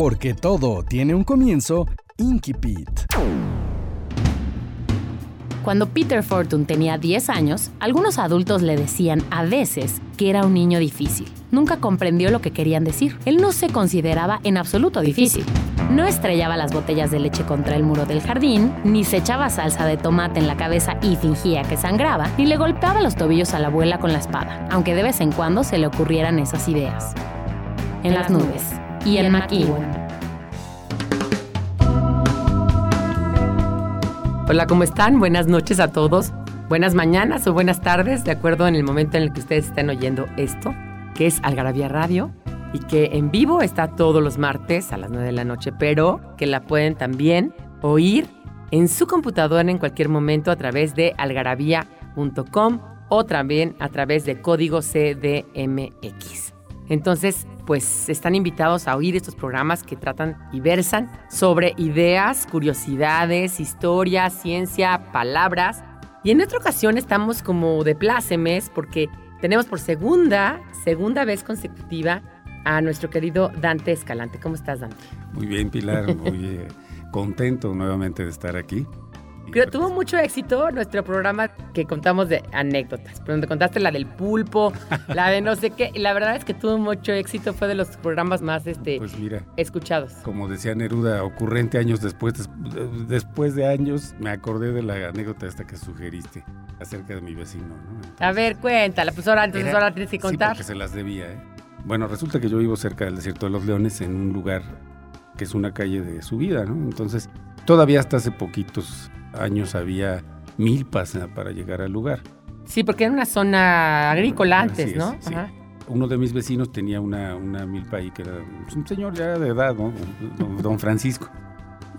Porque todo tiene un comienzo, Inkipit. Cuando Peter Fortune tenía 10 años, algunos adultos le decían a veces que era un niño difícil. Nunca comprendió lo que querían decir. Él no se consideraba en absoluto difícil. No estrellaba las botellas de leche contra el muro del jardín, ni se echaba salsa de tomate en la cabeza y fingía que sangraba, ni le golpeaba los tobillos a la abuela con la espada, aunque de vez en cuando se le ocurrieran esas ideas. En las nubes en McEwan. Hola, ¿cómo están? Buenas noches a todos. Buenas mañanas o buenas tardes, de acuerdo en el momento en el que ustedes estén oyendo esto, que es Algarabía Radio y que en vivo está todos los martes a las 9 de la noche, pero que la pueden también oír en su computadora en cualquier momento a través de algarabía.com o también a través de código CDMX. Entonces, pues están invitados a oír estos programas que tratan y versan sobre ideas, curiosidades, historia, ciencia, palabras. Y en esta ocasión estamos como de plácemes porque tenemos por segunda, segunda vez consecutiva a nuestro querido Dante Escalante. ¿Cómo estás, Dante? Muy bien, Pilar, muy contento nuevamente de estar aquí. Creo tuvo mucho éxito nuestro programa que contamos de anécdotas, donde contaste la del pulpo, la de no sé qué. La verdad es que tuvo mucho éxito, fue de los programas más este, pues mira, escuchados. Como decía Neruda, ocurrente años después, después de años, me acordé de la anécdota esta que sugeriste acerca de mi vecino. ¿no? a ver, cuéntala, pues ahora, entonces ahora tienes que contar. Sí, porque se las debía. ¿eh? Bueno, resulta que yo vivo cerca del desierto de los leones en un lugar que es una calle de subida, ¿no? Entonces, todavía hasta hace poquitos años había milpas para llegar al lugar. Sí, porque era una zona agrícola antes, ¿no? Uno de mis vecinos tenía una, una, milpa ahí que era un señor ya de edad, ¿no? Don Francisco.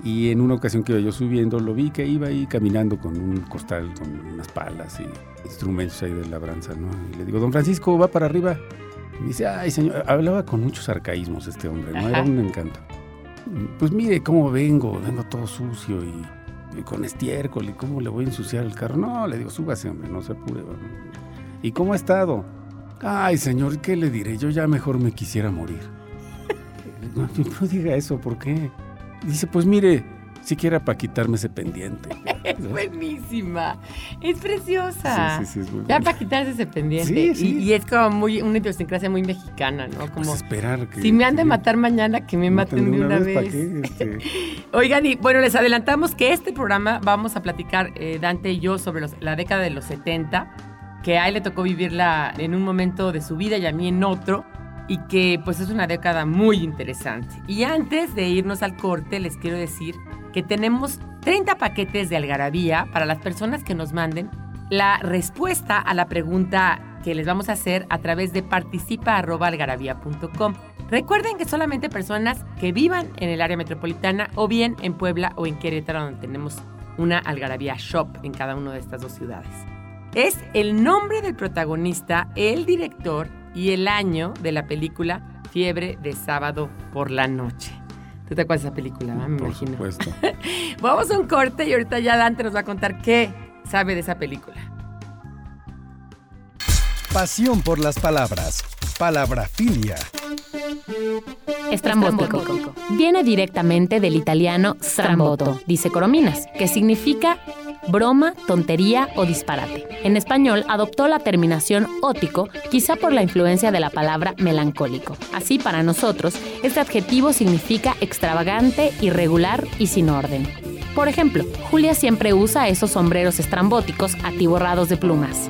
Y en una ocasión que iba yo subiendo, lo vi que iba ahí caminando con un costal, con unas palas y instrumentos ahí de labranza, ¿no? Y le digo, don Francisco, va para arriba. Y dice, ay, señor, hablaba con muchos arcaísmos este hombre, ¿no? Era un encanto. Pues mire cómo vengo, vengo todo sucio y con estiércol y cómo le voy a ensuciar el carro. No, le digo, súbase, hombre, no se apure. ¿Y cómo ha estado? Ay, señor, ¿qué le diré? Yo ya mejor me quisiera morir. no, no diga eso, ¿por qué? Dice, pues mire, siquiera para quitarme ese pendiente. Es buenísima, es preciosa. Sí, sí, sí, es muy Ya para quitarse ese pendiente. Sí, y, es como muy, una idiosincrasia muy mexicana, ¿no? Como pues esperar que. Si me han de matar mañana, que me maten de una, vez. Este. Oigan, y bueno, les adelantamos que este programa vamos a platicar eh, Dante y yo sobre la década de los 70, que a él le tocó vivirla en un momento de su vida y a mí en otro y que pues es una década muy interesante. Y antes de irnos al corte, les quiero decir que tenemos 30 paquetes de algarabía para las personas que nos manden la respuesta a la pregunta que les vamos a hacer a través de participa.algarabía.com. Recuerden que solamente personas que vivan en el área metropolitana o bien en Puebla o en Querétaro, donde tenemos una algarabía shop en cada una de estas dos ciudades. Es el nombre del protagonista, el director y el año de la película Fiebre de sábado por la noche. ¿Tú te acuerdas de esa película? Me Por imagino. supuesto. Vamos a un corte y ahorita ya Dante nos va a contar qué sabe de esa película. Pasión por las palabras. Palabrafilia. Estrambótico. Viene directamente del italiano stramboto, dice Corominas, que significa broma, tontería o disparate. En español adoptó la terminación ótico, quizá por la influencia de la palabra melancólico. Así, para nosotros, este adjetivo significa extravagante, irregular y sin orden. Por ejemplo, Julia siempre usa esos sombreros estrambóticos atiborrados de plumas.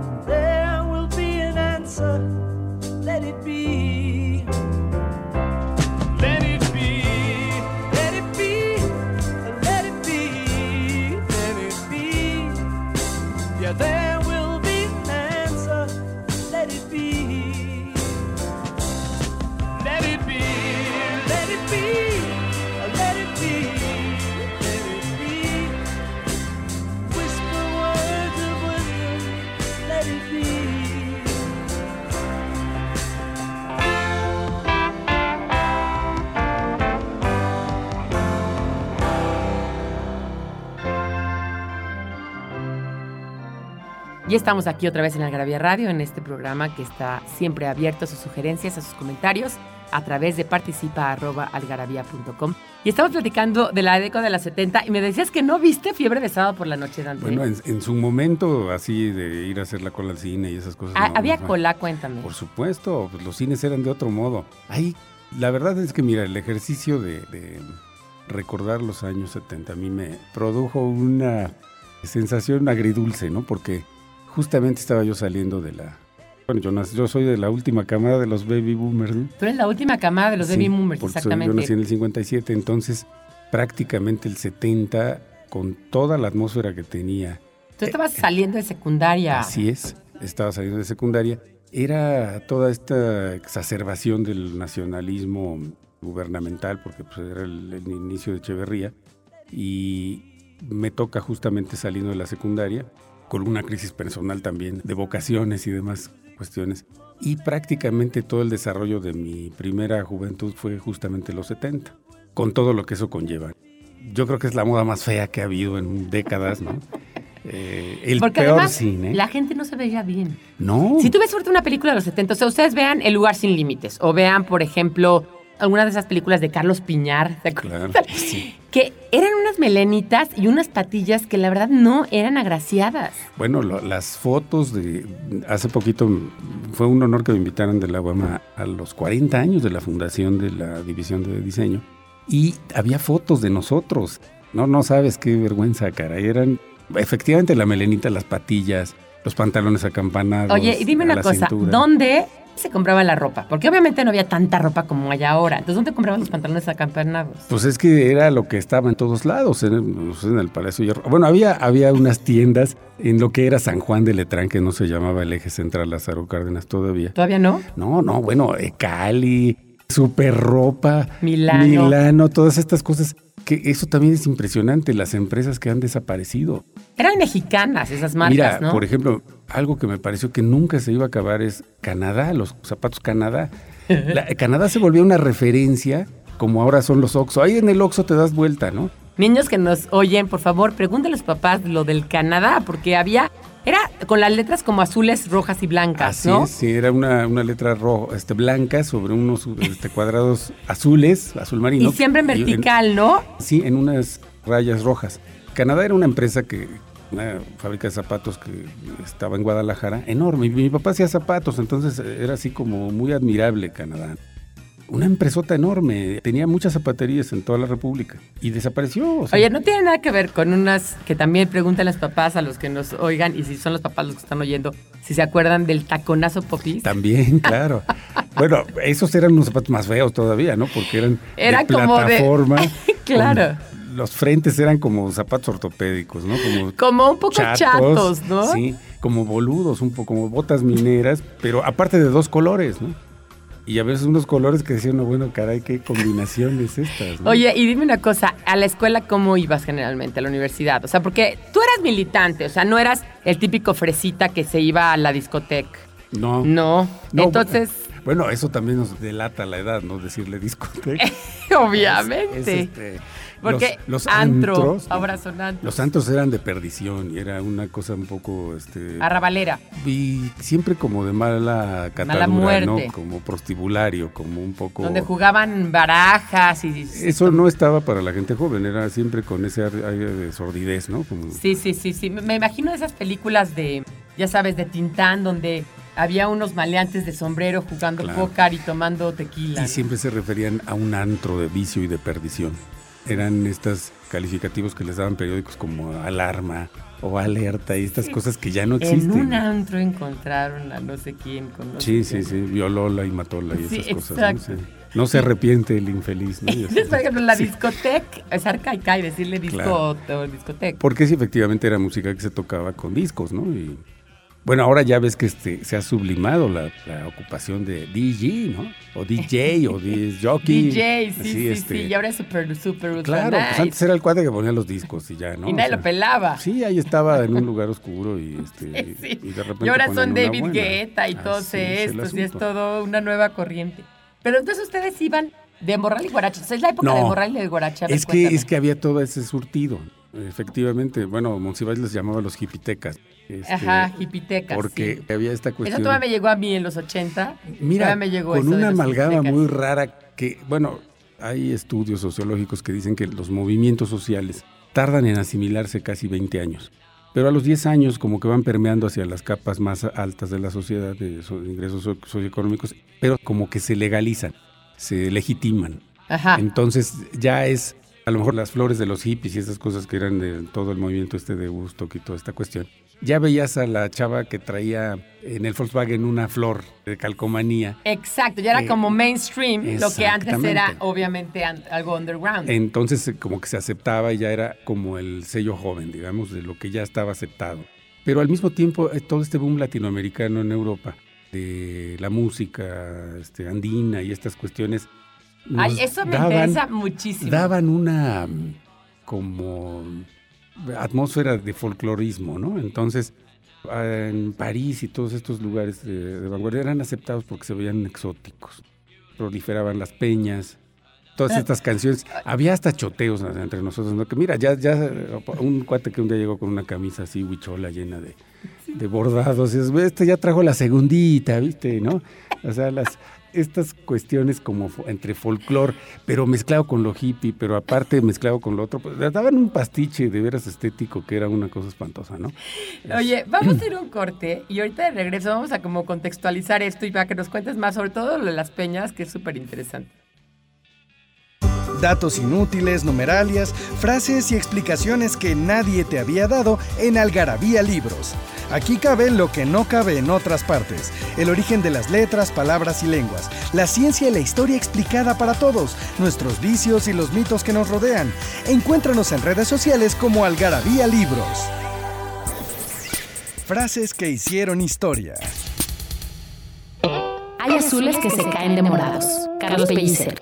Be. Y estamos aquí otra vez en Algarabía Radio, en este programa que está siempre abierto a sus sugerencias, a sus comentarios, a través de participa.algarabía.com. Y estamos platicando de la década de las 70 y me decías que no viste Fiebre de Sábado por la Noche, Dante. Bueno, en, en su momento, así de ir a hacer la cola al cine y esas cosas. Ah, no, había no cola, cuéntame. Por supuesto, pues los cines eran de otro modo. Ahí, la verdad es que, mira, el ejercicio de, de recordar los años 70 a mí me produjo una sensación agridulce, ¿no? Porque justamente estaba yo saliendo de la... Bueno, yo, nací- yo soy de la última camada de los baby boomers, ¿no? Tú eres la última camada de los baby boomers, soy- exactamente. Yo nací en el 57, entonces prácticamente el 70, con toda la atmósfera que tenía, Tú estabas saliendo de secundaria. Así es, estaba saliendo de secundaria. Era toda esta exacerbación del nacionalismo gubernamental, porque pues, era el, el inicio de Echeverría, y me toca justamente saliendo de la secundaria, con una crisis personal también, de vocaciones y demás cuestiones. Y prácticamente todo el desarrollo de mi primera juventud fue justamente los 70, con todo lo que eso conlleva. Yo creo que es la moda más fea que ha habido en décadas, ¿no? Eh, el Porque peor además cine. la gente no se veía bien. No. Si tú ves ahorita una película de los 70, o sea, ustedes vean El lugar sin límites, o vean, por ejemplo, alguna de esas películas de Carlos Piñar. Claro, sí. Que eran unas melenitas y unas patillas que la verdad no eran agraciadas. Bueno, lo- las fotos de hace poquito fue un honor que me invitaran de la UAMA a los 40 años de la fundación de la división de diseño y había fotos de nosotros. No, no sabes qué vergüenza, cara. Eran efectivamente la melenita, las patillas, los pantalones acampanados. Oye, y dime una cosa, cintura. ¿dónde se compraba la ropa? Porque obviamente no había tanta ropa como hay ahora. Entonces, ¿dónde compraban los pantalones acampanados? Pues es que era lo que estaba en todos lados, en el, pues, en el Palacio Hierro. Bueno, había, había unas tiendas en lo que era San Juan de Letrán, que no se llamaba el eje central Lázaro Cárdenas todavía. ¿Todavía no? No, no, bueno, eh, Cali, Super Ropa, Milano. Milano, todas estas cosas. Que eso también es impresionante, las empresas que han desaparecido. Eran mexicanas esas marcas, Mira, ¿no? por ejemplo, algo que me pareció que nunca se iba a acabar es Canadá, los zapatos Canadá. La- Canadá se volvió una referencia como ahora son los Oxxo. Ahí en el Oxxo te das vuelta, ¿no? Niños que nos oyen, por favor, pregúntenle a los papás lo del Canadá, porque había, era con las letras como azules, rojas y blancas, Así ¿no? es, sí, era una, una letra roja, este, blanca sobre unos este, cuadrados azules, azul marino. Y siempre en vertical, ¿no? Sí, en unas rayas rojas. Canadá era una empresa que, una fábrica de zapatos que estaba en Guadalajara, enorme. Y mi papá hacía zapatos, entonces eh, era así como muy admirable Canadá. Una empresota enorme, tenía muchas zapaterías en toda la República y desapareció. o sea, Oye, no tiene nada que ver con unas que también preguntan los papás a los que nos oigan y si son los papás los que están oyendo, si se acuerdan del taconazo popis. También, claro. bueno, esos eran unos zapatos más feos todavía, ¿no? Porque eran Era de como de- plataforma. Claro. con- Los frentes eran como zapatos ortopédicos, ¿no? Como Como un poco chatos, ¿no? Sí, como boludos, un poco como botas mineras, pero aparte de dos colores, ¿no? Y a veces unos colores que decían, no, bueno, caray, qué combinaciones estas. Oye, y dime una cosa, ¿a la escuela cómo ibas generalmente, a la universidad? O sea, porque tú eras militante, o sea, no eras el típico fresita que se iba a la discoteca. No. No. no entonces... Bueno, eso también nos delata la edad, ¿no? Decirle discoteca. Obviamente. Este, porque los, antros, ahora son antros. Los antros eran de perdición y era una cosa un poco... Este, Arrabalera. Y siempre como de mala catadura, ¿no? Como prostibulario, como un poco... Donde jugaban barajas y... Eso no estaba para la gente joven, era siempre con ese aire de sordidez, ¿no? Sí, sí, sí, sí. Me imagino esas películas de, ya sabes, de Tintán, donde había unos maleantes de sombrero jugando póker y tomando tequila. Y siempre se referían a un antro de vicio y de perdición eran estos calificativos que les daban periódicos como alarma o alerta y estas cosas que ya no existen. En un antro encontraron a no sé quién con los Sí, sí, sí, violóla y matóla y esas cosas. ¿no? se arrepiente el infeliz. ¿no? por ejemplo, la discoteca, es arcaica y decirle disco o discoteca. Porque sí, efectivamente era música que se tocaba con discos, ¿no? Y bueno, ahora ya ves que este, se ha sublimado la, ocupación de DJ, ¿no? O DJ o jockey. DJ, sí, sí, este, sí, y ahora es súper, súper Claro, pues antes era el cuadro que ponía los discos y ya, ¿no? Y nadie lo pelaba. Sí, ahí estaba en un lugar oscuro y, este, y de repente. Y ahora son David Guetta y todos estos, y es todo una nueva corriente. Pero entonces ustedes iban de morral y guaracha. es la época de morral y de guaracha. Es que, es que había todo ese surtido. Efectivamente, bueno, Monsiváis les llamaba los hipitecas. Este, Ajá, hipitecas. Porque había esta cuestión. Eso todavía me llegó a mí en los 80. Mira, me llegó con una amalgama muy rara que, bueno, hay estudios sociológicos que dicen que los movimientos sociales tardan en asimilarse casi 20 años. Pero a los 10 años como que van permeando hacia las capas más altas de la sociedad, de, ingresos socioeconómicos, pero como que se legalizan, se legitiman. Ajá. Entonces ya es a lo mejor las flores de los hippies y esas cosas que eran de todo el movimiento este de Woodstock y toda esta cuestión. Ya veías a la chava que traía en el Volkswagen una flor de calcomanía. Exacto, ya era eh, como mainstream, lo que antes era obviamente algo underground. Entonces eh, como que se aceptaba y ya era como el sello joven, digamos, de lo que ya estaba aceptado. Pero al mismo tiempo eh, todo este boom latinoamericano en Europa de la música este, andina y estas cuestiones Ay, eso me interesa muchísimo. Daban una como atmósfera de folclorismo, ¿no? Entonces, en París y todos estos lugares de, vanguardia eran aceptados porque se veían exóticos. Proliferaban las peñas, todas estas canciones. Había hasta choteos entre nosotros, ¿no? Que mira, ya, ya un cuate que un día llegó con una camisa así, huichola, llena de, de bordados. Y este ya trajo la segundita, ¿viste? ¿No? O sea, las, estas cuestiones como entre folclore, pero mezclado con lo hippie, pero aparte mezclado con lo otro, pues daban un pastiche de veras estético que era una cosa espantosa, ¿no? Oye, vamos a ir un corte y ahorita de regreso vamos a como contextualizar esto y para que nos cuentes más sobre todo lo de las peñas, que es súper interesante datos inútiles, numeralias, frases y explicaciones que nadie te había dado en Algarabía Libros. Aquí cabe lo que no cabe en otras partes, el origen de las letras, palabras y lenguas, la ciencia y la historia explicada para todos, nuestros vicios y los mitos que nos rodean. Encuéntranos en redes sociales como Algarabía Libros. Frases que hicieron historia. Hay azules que se caen de morados. Carlos Pellicer.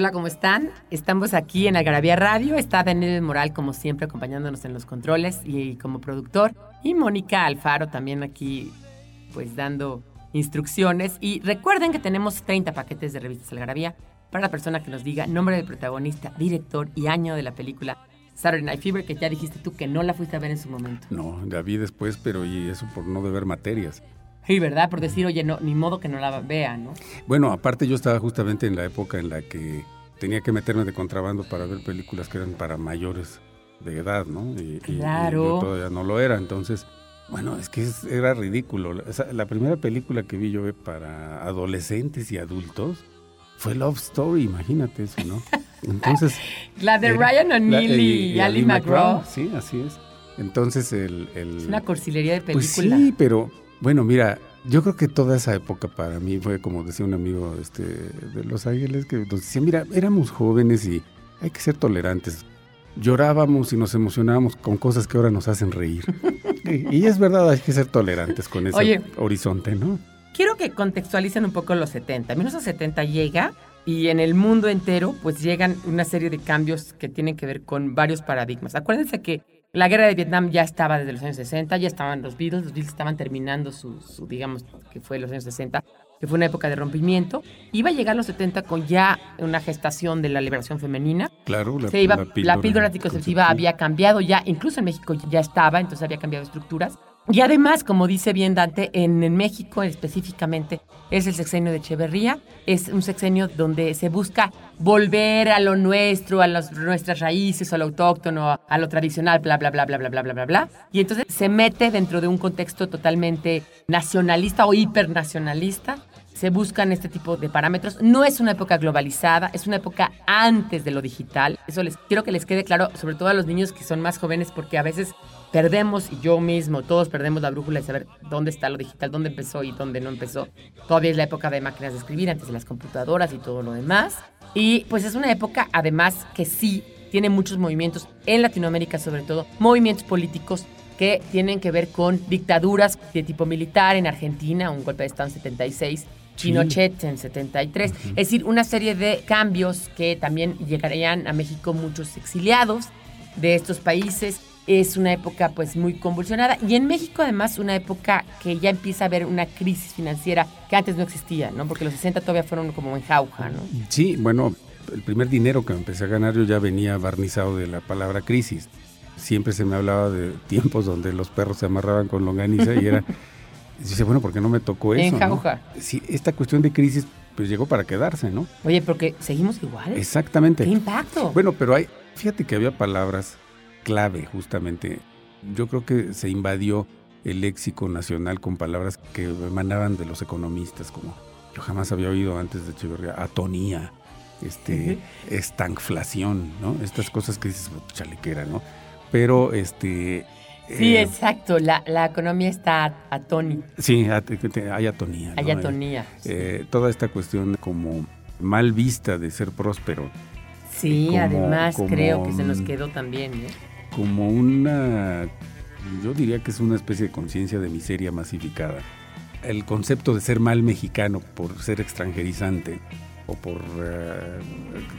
Hola, ¿cómo están? Estamos aquí en Algarabía Radio. Está Daniel Moral, como siempre, acompañándonos en los controles y como productor. Y Mónica Alfaro también aquí, pues dando instrucciones. Y recuerden que tenemos 30 paquetes de revistas Algarabía para la persona que nos diga nombre del protagonista, director y año de la película Saturday Night Fever, que ya dijiste tú que no la fuiste a ver en su momento. No, la vi después, pero y eso por no deber materias. Sí, ¿verdad? Por decir, oye, no, ni modo que no la vea, ¿no? Bueno, aparte yo estaba justamente en la época en la que tenía que meterme de contrabando para ver películas que eran para mayores de edad, ¿no? Y, claro. yo todavía no lo era, entonces, bueno, es que era ridículo. la primera película que vi yo para adolescentes y adultos fue Love Story, imagínate eso, ¿no? Entonces... la de Ryan O'Neill y, Ali McGraw. Sí, así es. Entonces el, Es una cursilería de pues película. sí, pero bueno, mira, yo creo que toda esa época para mí fue como decía un amigo este, de Los Ángeles que nos decía, mira, éramos jóvenes y hay que ser tolerantes. Llorábamos y nos emocionábamos con cosas que ahora nos hacen reír. y, es verdad, hay que ser tolerantes con ese horizonte, ¿no? Quiero que contextualicen un poco los 70. 1970 llega y en el mundo entero pues llegan una serie de cambios que tienen que ver con varios paradigmas. Acuérdense que la guerra de Vietnam ya estaba desde los años 60, ya estaban los Beatles, los Beatles estaban terminando su, digamos, que fue los años 60, que fue una época de rompimiento. Iba a llegar los 70 con ya una gestación de la liberación femenina. Claro, la, Se iba, la píldora anticonceptiva había cambiado ya, incluso en México ya estaba, entonces había cambiado estructuras. Y además, como dice bien Dante, en, México específicamente es el sexenio de Echeverría, es un sexenio donde se busca volver a lo nuestro, a nuestras raíces, a lo autóctono, a lo tradicional, bla, bla, bla, bla, bla, bla, bla, bla, bla. Y entonces se mete dentro de un contexto totalmente nacionalista o hipernacionalista. Se buscan este tipo de parámetros. No es una época globalizada, es una época antes de lo digital. Eso les quiero que les quede claro, sobre todo a los niños que son más jóvenes, porque a veces perdemos, y yo mismo, todos perdemos la brújula de saber dónde está lo digital, dónde empezó y dónde no empezó. Todavía es la época de máquinas de escribir, antes de las computadoras y todo lo demás. Y pues es una época, además, que sí tiene muchos movimientos, en Latinoamérica sobre todo, movimientos políticos que tienen que ver con dictaduras de tipo militar en Argentina, un golpe de Estado en 76, Pinochet en 73. Es decir, una serie de cambios que también llegarían a México muchos exiliados de estos países es una época pues muy convulsionada y en México además una época que ya empieza a haber una crisis financiera que antes no existía, ¿no? Porque los 60 todavía fueron como en jauja, ¿no? Sí, bueno, el primer dinero que empecé a ganar yo ya venía barnizado de la palabra crisis. Siempre se me hablaba de tiempos donde los perros se amarraban con longaniza y era dice, bueno, ¿por qué no me tocó eso? En jauja. Sí, esta cuestión de crisis pues llegó para quedarse, ¿no? Oye, porque seguimos igual. Exactamente. ¿Qué impacto? Bueno, pero hay, fíjate que había palabras clave justamente. Yo creo que se invadió el léxico nacional con palabras que emanaban de los economistas, como yo jamás había oído antes de Echeverría, atonía, este, estancflación, ¿no? Estas cosas que dices, chalequera, ¿no? Pero, este... Sí, eh, exacto, la, economía está atónita. Sí, hay atonía. Hay atonía. Eh, toda esta cuestión como mal vista de ser próspero. Sí, además creo que se nos quedó también, ¿eh? Como una, yo diría que es una especie de conciencia de miseria masificada. El concepto de ser mal mexicano por ser extranjerizante o por eh,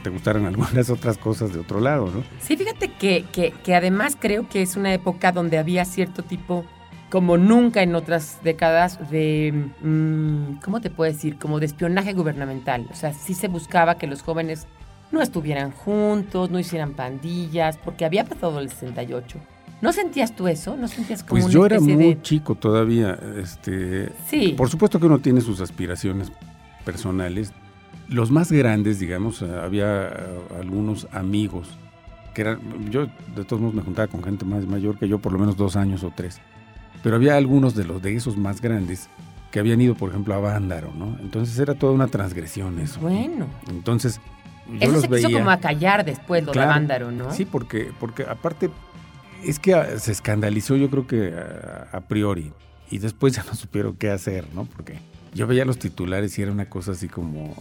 te gustaran algunas otras cosas de otro lado, ¿no? Sí, fíjate que, que, además creo que es una época donde había cierto tipo, como nunca en otras décadas, de, mm, ¿cómo te puedo decir? Como de espionaje gubernamental. O sea, sí se buscaba que los jóvenes no estuvieran juntos, no hicieran pandillas, porque había pasado el 68. ¿No sentías tú eso? ¿No sentías como Pues yo era muy chico todavía. Este, sí. Por supuesto que uno tiene sus aspiraciones personales. Los más grandes, digamos, eh, había eh, algunos amigos que eran, yo de todos modos me juntaba con gente más mayor que yo, por lo menos dos años o tres. Pero había algunos de los de esos más grandes que habían ido, por ejemplo, a Vándaro, ¿no? Entonces era toda una transgresión eso. Bueno. Entonces eso se quiso como acallar después, lo de Vándaro, ¿no? Sí, porque, porque aparte es que ah, se escandalizó yo creo que a, priori y después ya no supieron qué hacer, ¿no? Porque yo veía los titulares y era una cosa así como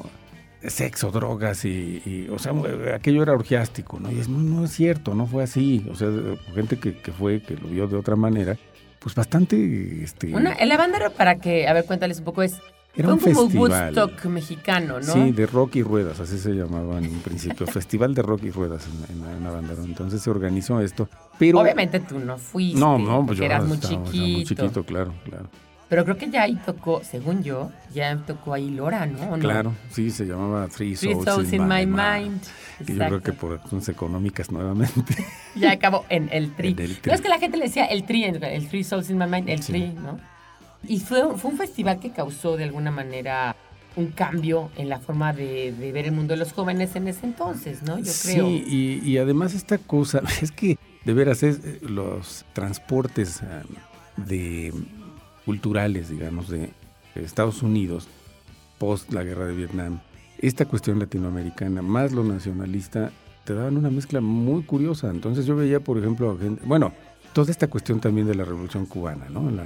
sexo, drogas y, o sea, aquello era orgiástico, ¿no? Y es, no, es cierto, no fue así, o sea, gente que, que, fue, que lo vio de otra manera, pues bastante, este... Una, el Avándaro, para que, a ver, cuéntales un poco, es Era Fue un como festival. Woodstock mexicano, ¿no? Sí, de rock y ruedas, así se llamaba en un principio. Festival de rock y ruedas en, en, en. Entonces se organizó esto. Pero, Obviamente tú no fuiste. No, no, pues yo eras muy estaba- chiquito. muy chiquito, claro, claro. Pero creo que ya ahí tocó, según yo, ya tocó ahí Lora, ¿no? Claro, sí, se llamaba Three Three Souls, Souls in My Mind. Mind. Que yo creo que por razones económicas nuevamente. Ya acabó en el tri. En el tri. No es que la gente le decía el tri, el Three Souls in My Mind, el Sí. tri, ¿no? Y fue, fue un festival que causó de alguna manera un cambio en la forma de, de ver el mundo de los jóvenes en ese entonces, ¿no? Yo creo. Sí, y, y además esta cosa, es que de veras es eh, los transportes ah, de culturales, digamos, de Estados Unidos post la guerra de Vietnam, esta cuestión latinoamericana más lo nacionalista te daban una mezcla muy curiosa. Entonces yo veía, por ejemplo, a gente, bueno, toda esta cuestión también de la Revolución Cubana, ¿no? La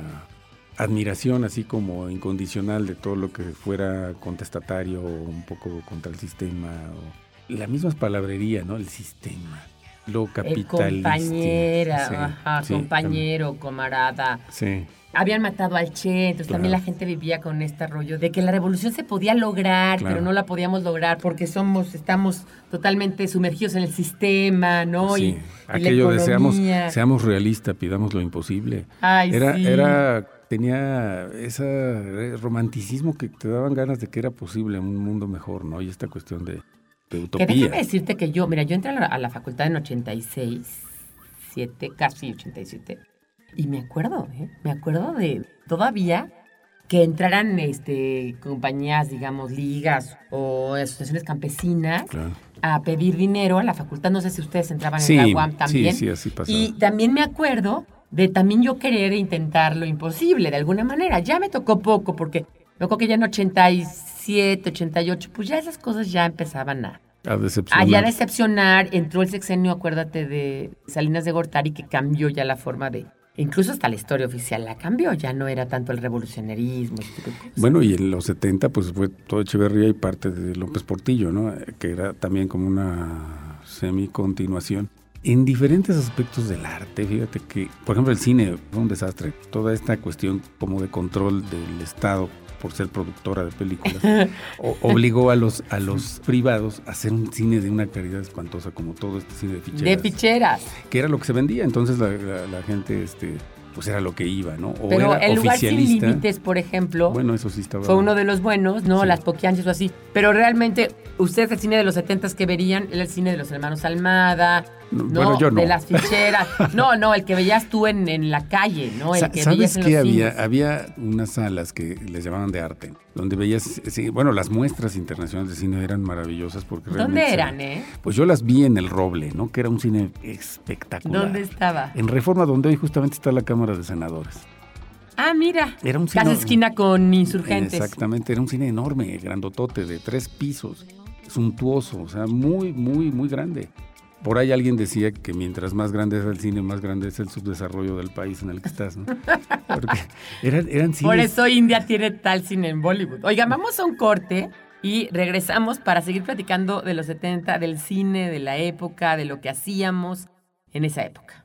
admiración así como incondicional de todo lo que fuera contestatario o un poco contra el sistema o la misma palabrería, ¿no? El sistema, lo El capitalista. compañera, Sí, ajá, sí, compañero, camarada. Sí. Habían matado al Che, entonces también Claro. la gente vivía con este rollo de que la revolución se podía lograr, Claro. pero no la podíamos lograr porque somos, estamos totalmente sumergidos en el sistema, ¿no? Sí, Y- y, la aquello de seamos, seamos realistas, pidamos lo imposible. Ay, era, sí. era, tenía ese romanticismo que te daban ganas de que era posible un mundo mejor, ¿no? Y esta cuestión de, de Que utopía. déjame decirte que yo, mira, yo entré a la, a la facultad en 86, 7, casi 87, y me acuerdo, ¿eh? Me acuerdo de todavía que entraran este, compañías, digamos, ligas o asociaciones campesinas Claro. a pedir dinero a la facultad. No sé si ustedes entraban Sí, en la UAM sí, también. sí, así pasaba. Y también me acuerdo de también yo querer intentar lo imposible de alguna manera. Ya me tocó poco porque me acuerdo que ya en 87, 88, pues ya esas cosas ya empezaban a, A decepcionar. a ya decepcionar. Entró el sexenio, acuérdate, de Salinas de Gortari que cambió ya la forma de... Incluso hasta la historia oficial la cambió, ya no era tanto el revolucionarismo. cosas. Bueno, y en los 70 pues fue todo Echeverría y parte de López Portillo, ¿no? Que era también como una semi-continuación. En diferentes aspectos del arte, fíjate que, por ejemplo, el cine fue un desastre. Toda esta cuestión como de control del Estado por ser productora de películas, o- obligó a los, a los privados a hacer un cine de una calidad espantosa, como todo este cine de ficheras de ficheras. que era lo que se vendía. Entonces la, la- la gente, este, pues era lo que iba, ¿no? O Pero era el lugar sin límites, por ejemplo, Bueno, eso sí estaba. fue uno de los buenos, ¿no? Sí. Las poquianches o así. Pero realmente, ustedes el cine de los 70 que verían era el cine de los hermanos Almada, No, ¿no? bueno, yo no. De las ficheras. No, no, el que veías tú en, en la calle, ¿no? El Sa- que ¿Sabes qué había? cines. Había unas salas que les llamaban de arte, donde veías, sí, bueno, las muestras internacionales de cine eran maravillosas porque ¿Dónde realmente eran, eh? Pues yo las vi en El Roble, ¿no? Que era un cine espectacular. ¿Dónde estaba? En Reforma, donde hoy justamente está la Cámara de Senadores. Ah, mira. Era un cine- Casi esquina con insurgentes. Exactamente, era un cine enorme, grandotote, de tres pisos, suntuoso, o sea, muy, muy, muy grande. Por ahí alguien decía que mientras más grande es el cine, más grande es el subdesarrollo del país en el que estás, ¿no? Porque eran, eran cines... Por eso India tiene tal cine en Bollywood. Oigan, vamos a un corte y regresamos para seguir platicando de los 70, del cine, de la época, de lo que hacíamos en esa época.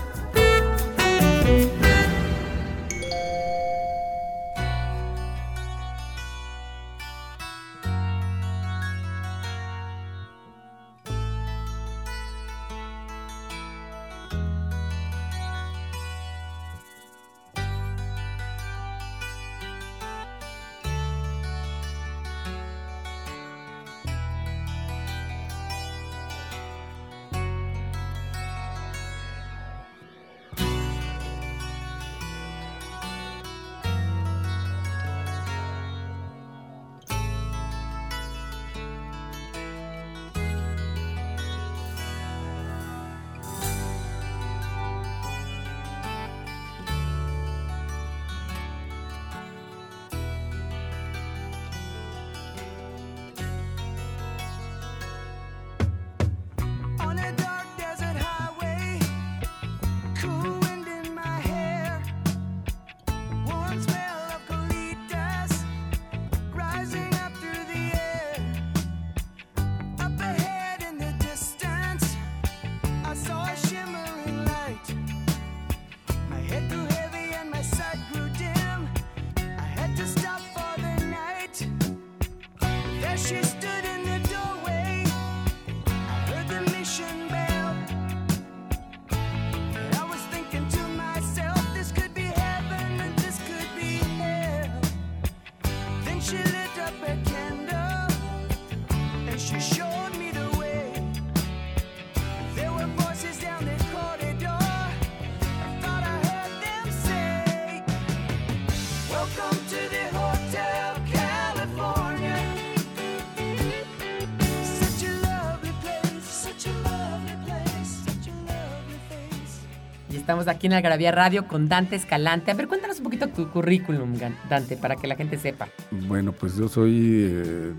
Estamos aquí en Algarabía Radio con Dante Escalante. A ver, cuéntanos un poquito tu currículum, Dante, para que la gente sepa. Bueno, pues yo soy eh,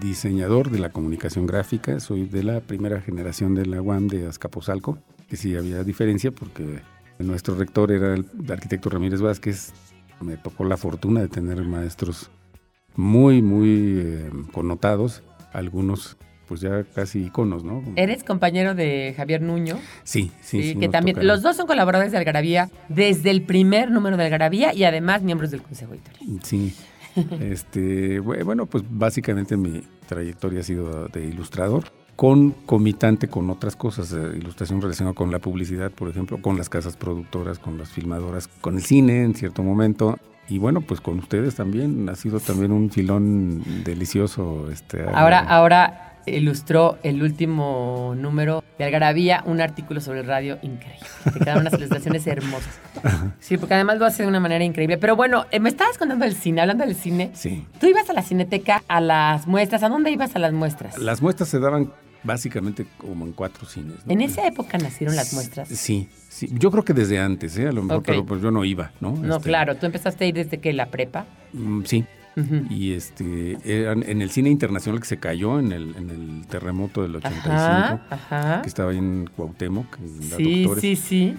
diseñador de la comunicación gráfica, soy de la primera generación de la UAM de Azcapotzalco, que sí había diferencia porque nuestro rector era el arquitecto Ramírez Vázquez. Me tocó la fortuna de tener maestros muy, muy eh, connotados, algunos pues ya casi iconos, ¿no? Eres compañero de Javier Nuño. Sí, sí, sí. que también, los dos son colaboradores de Algarabía desde el primer número de Algarabía y además miembros del Consejo Editorial. Sí. este, bueno, pues básicamente mi trayectoria ha sido de ilustrador con comitante con otras cosas, ilustración relacionada con la publicidad, por ejemplo, con las casas productoras, con las filmadoras, con el cine en cierto momento. Y bueno, pues con ustedes también ha sido también un filón delicioso. Este, ahora, ahora ilustró el último número de Algarabía, un artículo sobre el radio increíble. Te quedaron unas ilustraciones hermosas. Sí, porque además lo hace de una manera increíble. Pero bueno, eh, me estabas contando del cine, hablando del cine. Sí. Tú ibas a la cineteca a las muestras. ¿A dónde ibas a las muestras? Las muestras se daban básicamente como en cuatro cines. ¿En esa época nacieron las muestras? Sí, sí. Yo creo que desde antes, ¿eh? A lo mejor, pero pues yo no iba, ¿no? No, este, claro. ¿Tú empezaste a ir desde que la prepa? Mm, sí, y este eran en el cine internacional que se cayó en el, en el terremoto del 85, que estaba ahí en Cuauhtémoc, en sí, sí, sí.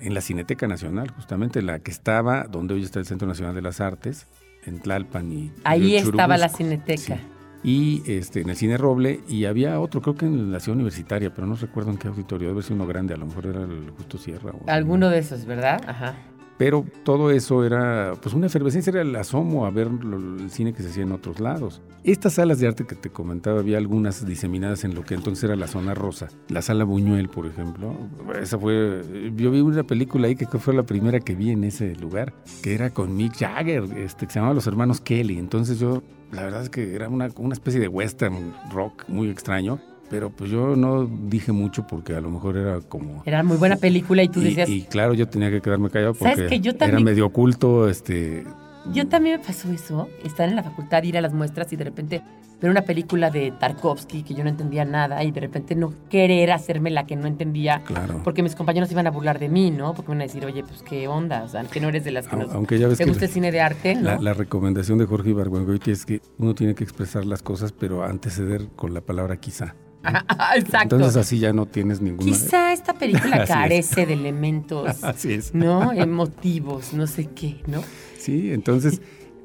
En la Cineteca Nacional, justamente, la que estaba donde hoy está el Centro Nacional de las Artes, en Tlalpan y Ahí estaba la Cineteca. Y este, en el Cine Roble, y había otro, creo que en la ciudad universitaria, pero no recuerdo en qué auditorio, debe ser uno grande, a lo mejor era el Justo Sierra. Alguno de esos, ¿verdad? Ajá. Pero todo eso era, pues una efervescencia, era el asomo a ver el cine que se hacía en otros lados. Estas salas de arte que te comentaba, había algunas diseminadas en lo que entonces era la zona rosa. La sala Buñuel, por ejemplo. Esa fue, yo vi una película ahí que fue la primera que vi en ese lugar, que era con Mick Jagger, este, que se llamaba Los Hermanos Kelly. Entonces yo, la verdad es que era una, una especie de western rock muy extraño pero pues yo no dije mucho porque a lo mejor era como... Era muy buena película y tú decías... Y claro, yo tenía que quedarme callado porque era medio oculto, este... Yo también me pasó eso, estar en la facultad, ir a las muestras y de repente ver una película de Tarkovsky que yo no entendía nada y de repente no querer hacerme la que no entendía. Claro. Porque mis compañeros iban a burlar de mí, ¿no? Porque me iban a decir, oye, pues qué onda, o sea, que no eres de las que nos, Aunque ya ves te gusta el cine de arte, ¿no? La, la recomendación de Jorge Ibargüengoiti es que uno tiene que expresar las cosas, pero anteceder con la palabra quizá. Exacto. Entonces así ya no tienes ninguna. Quizá esta película carece de elementos, así es. ¿no? Emotivos, no sé qué, ¿no? Sí, entonces,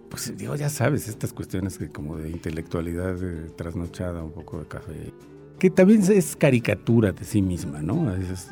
pues digo, ya sabes, estas cuestiones que como de intelectualidad trasnochada, un poco de café, que también es caricatura de sí misma, ¿no? Es,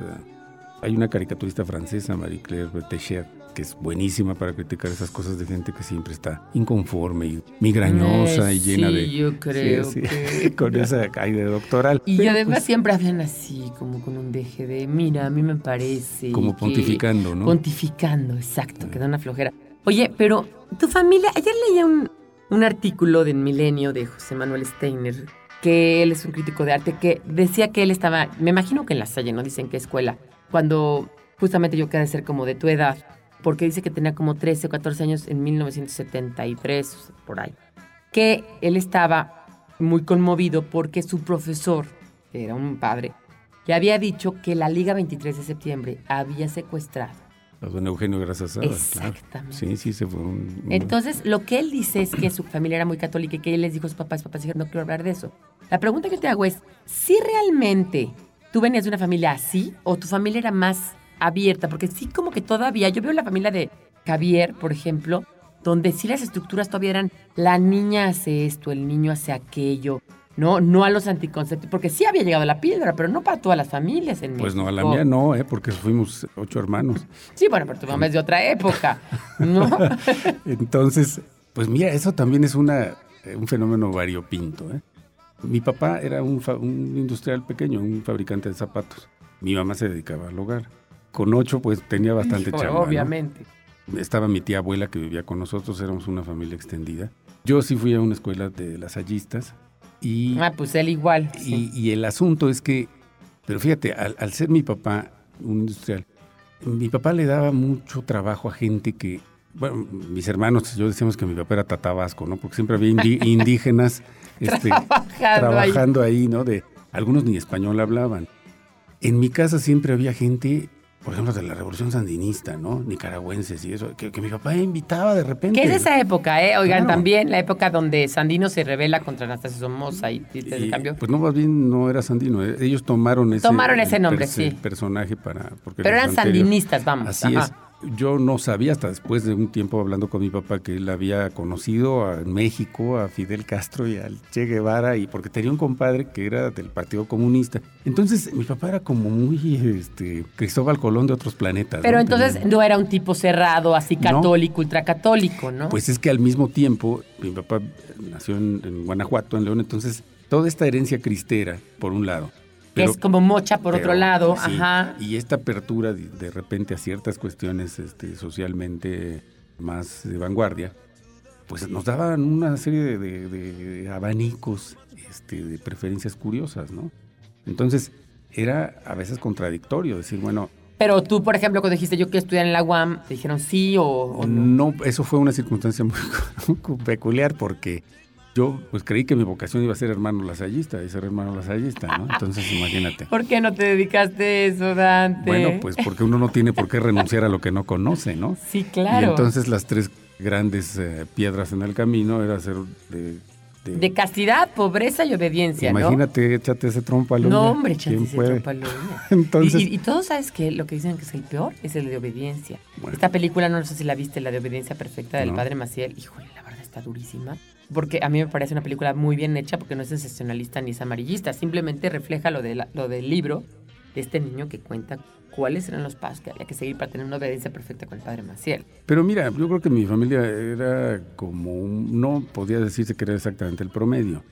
hay una caricaturista francesa, Marie-Claire Bertechet, que es buenísima para criticar esas cosas de gente que siempre está inconforme y migrañosa y llena sí, de... yo creo que... con esa caída doctoral. Y además pues, siempre hablan así, como con un deje de, mira, a mí me parece... Como pontificando, ¿no? Pontificando, exacto, que da una flojera. Oye, pero tu familia, ayer leía un, un artículo del Milenio de José Manuel Steiner, que él es un crítico de arte, que decía que él estaba, me imagino que en la Salle, ¿no? Dicen que escuela, cuando justamente yo quería ser como de tu edad, porque dice que tenía como 13 o 14 años en 1973, por ahí, que él estaba muy conmovido porque su profesor, era un padre, le había dicho que la Liga 23 de septiembre había secuestrado. A don Eugenio Gracias Exactamente. Sí, sí, se fue un, Entonces, lo que él dice es que su familia era muy católica y que él les dijo a sus papás, papás dijeron, no quiero hablar de eso. La pregunta que te hago es, si realmente tú venías de una familia así o tu familia era más abierta, porque sí como que todavía, yo veo la familia de Javier, por ejemplo, donde sí las estructuras todavía eran, la niña hace esto, el niño hace aquello, no, no a los anticonceptivos, porque sí había llegado la píldora, pero no para todas las familias en Pues no, a la mía no, ¿eh? porque fuimos ocho hermanos. Sí, bueno, pero tu mamá es de otra época, ¿no? Entonces, pues mira, eso también es una, eh, un fenómeno variopinto, ¿eh? Mi papá era un, un industrial pequeño, un fabricante de zapatos. Mi mamá se dedicaba al hogar con ocho pues tenía bastante chamba. Obviamente. Estaba mi tía abuela que vivía con nosotros, éramos una familia extendida. Yo sí fui a una escuela de lasallistas y... Ah, pues él igual. Y, el asunto es que, pero fíjate, al, ser mi papá un industrial, mi papá le daba mucho trabajo a gente que, bueno, mis hermanos, yo decíamos que mi papá era tatabasco, ¿no? Porque siempre había indígenas este, trabajando, ahí. ¿no? De, algunos ni español hablaban. En mi casa siempre había gente por ejemplo, de la revolución sandinista, ¿no? Nicaragüenses y eso, que, mi papá invitaba de repente. ¿Qué es esa época, eh? Oigan, también la época donde Sandino se revela contra Anastasio Somoza y, y, cambio. Pues no, más bien no era Sandino, eh, ellos tomaron ese, tomaron ese nombre, sí. personaje para... Porque Pero eran sandinistas, vamos. Así es yo no sabía hasta después de un tiempo hablando con mi papá que él había conocido en México a Fidel Castro y al Che Guevara y porque tenía un compadre que era del Partido Comunista. Entonces mi papá era como muy este, Cristóbal Colón de otros planetas. Pero entonces no era un tipo cerrado, así católico, ultracatólico, ¿no? Pues es que al mismo tiempo mi papá nació en Guanajuato, en León, entonces toda esta herencia cristera, por un lado, que es como mocha por otro lado, ajá. Y esta apertura de, repente a ciertas cuestiones este, socialmente más de vanguardia, pues nos daban una serie de, abanicos, este, de preferencias curiosas, ¿no? Entonces, era a veces contradictorio decir, bueno... Pero tú, por ejemplo, cuando dijiste yo quiero estudiar en la UAM, ¿te dijeron sí o, no? No, eso fue una circunstancia muy peculiar porque yo pues creí que mi vocación iba a ser hermano lasallista y ser hermano lasallista, ¿no? Entonces imagínate. ¿Por qué no te dedicaste a eso, Dante? Bueno, pues porque uno no tiene por qué renunciar a lo que no conoce, ¿no? Sí, claro. Y entonces las tres grandes eh, piedras en el camino era ser de, de... castidad, pobreza y obediencia, Imagínate, échate ese trompo al No, hombre, échate ese trompo al Entonces... Y, todos sabes que lo que dicen que es el peor es el de obediencia. Esta película, no sé si la viste, la de obediencia perfecta del padre Maciel. Híjole, la verdad está durísima porque a mí me parece una película muy bien hecha porque no es sensacionalista ni es amarillista, simplemente refleja lo, de lo del libro de este niño que cuenta cuáles eran los pasos que había que seguir para tener una obediencia perfecta con el padre Maciel. Pero mira, yo creo que mi familia era como un, no podía decirse que era exactamente el promedio.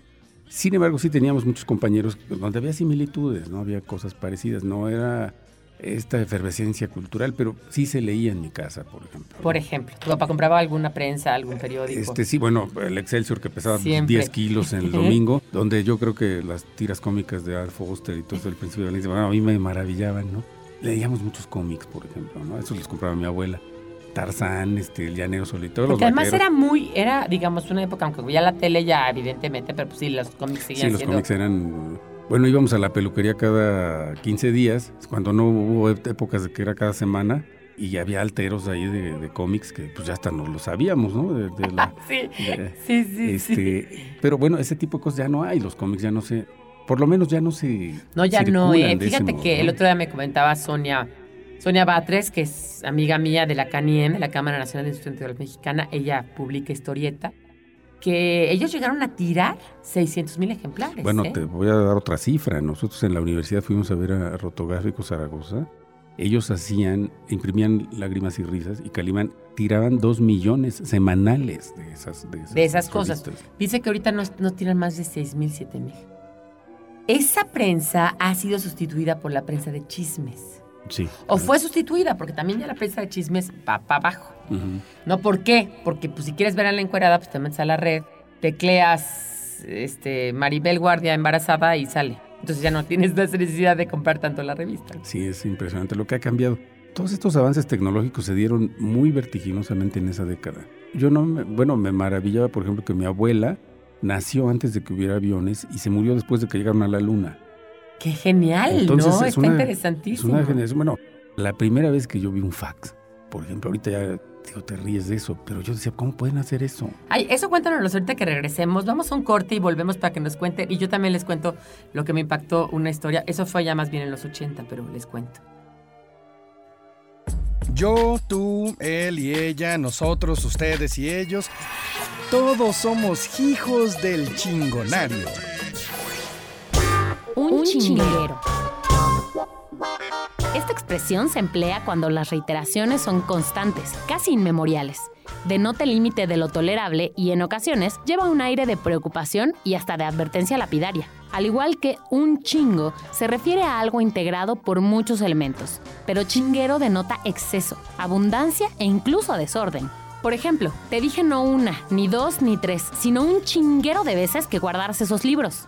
Sin embargo, sí teníamos muchos compañeros donde había similitudes, no había cosas parecidas, no era esta efervescencia cultural, pero sí se leía en mi casa, por ejemplo. Por ejemplo, ¿tu papá compraba alguna prensa, algún periódico? Este sí, bueno, el Excelsior que pesaba 10 kilos en el domingo, donde yo creo que las tiras cómicas de Al Foster y todo eso del principio de Valencia, bueno, a mí me maravillaban, ¿no? Leíamos muchos cómics, por ejemplo, ¿no? Eso los compraba mi abuela. Tarzán, este, el llanero solitario. Porque además era muy, era, digamos, una época, aunque ya la tele ya, evidentemente, pero pues sí, los cómics seguían Sí, los cómics eran bueno, íbamos a la peluquería cada 15 días, cuando no hubo épocas de que era cada semana, y había alteros ahí de, cómics que pues ya hasta nos lo sabíamos, ¿no? sí, sí, sí, este, Pero bueno, ese tipo de cosas ya no hay, los cómics ya no se, por lo menos ya no se... No, ya no, eh, fíjate que el otro día me comentaba Sonia, Sonia Batres, que es amiga mía de la CANIEM, de la Cámara Nacional de Industria Mexicana, ella publica historieta que ellos llegaron a tirar 600 mil ejemplares. Bueno, ¿eh? te voy a dar otra cifra. Nosotros en la universidad fuimos a ver a Rotográfico Zaragoza. Ellos hacían, imprimían lágrimas y risas y Calimán tiraban dos millones semanales de esas, de esas, cosas. Dice que ahorita no, no tiran más de 6 mil, 7 mil. Esa prensa ha sido sustituida por la prensa de chismes. Sí. O fue sustituida, porque también ya la prensa de chismes va para abajo. ¿No? ¿Por qué? Porque pues, si quieres ver a la encuerada, pues te metes a la red, tecleas este, Maribel Guardia embarazada y sale. Entonces ya no tienes la necesidad de comprar tanto la revista. Sí, es impresionante lo que ha cambiado. Todos estos avances tecnológicos se dieron muy vertiginosamente en esa década. Yo no, me, bueno, me maravillaba, por ejemplo, que mi abuela nació antes de que hubiera aviones y se murió después de que llegaron a la luna. Qué genial, ¿no? Está interesantísimo. Es una Bueno, la primera vez que yo vi un fax, por ejemplo, ahorita ya digo, te ríes de eso, pero yo decía, ¿cómo pueden hacer eso? Ay, eso cuéntanos ahorita que regresemos. Vamos a un corte y volvemos para que nos cuenten. Y yo también les cuento lo que me impactó una historia. Eso fue ya más bien en los 80, pero les cuento. Yo, tú, él y ella, nosotros, ustedes y ellos, todos somos hijos del chingonario un, chinguero. Esta expresión se emplea cuando las reiteraciones son constantes, casi inmemoriales. Denota el límite de lo tolerable y en ocasiones lleva un aire de preocupación y hasta de advertencia lapidaria. Al igual que un chingo se refiere a algo integrado por muchos elementos, pero chinguero denota exceso, abundancia e incluso desorden. Por ejemplo, te dije no una, ni dos, ni tres, sino un chinguero de veces que guardarse esos libros.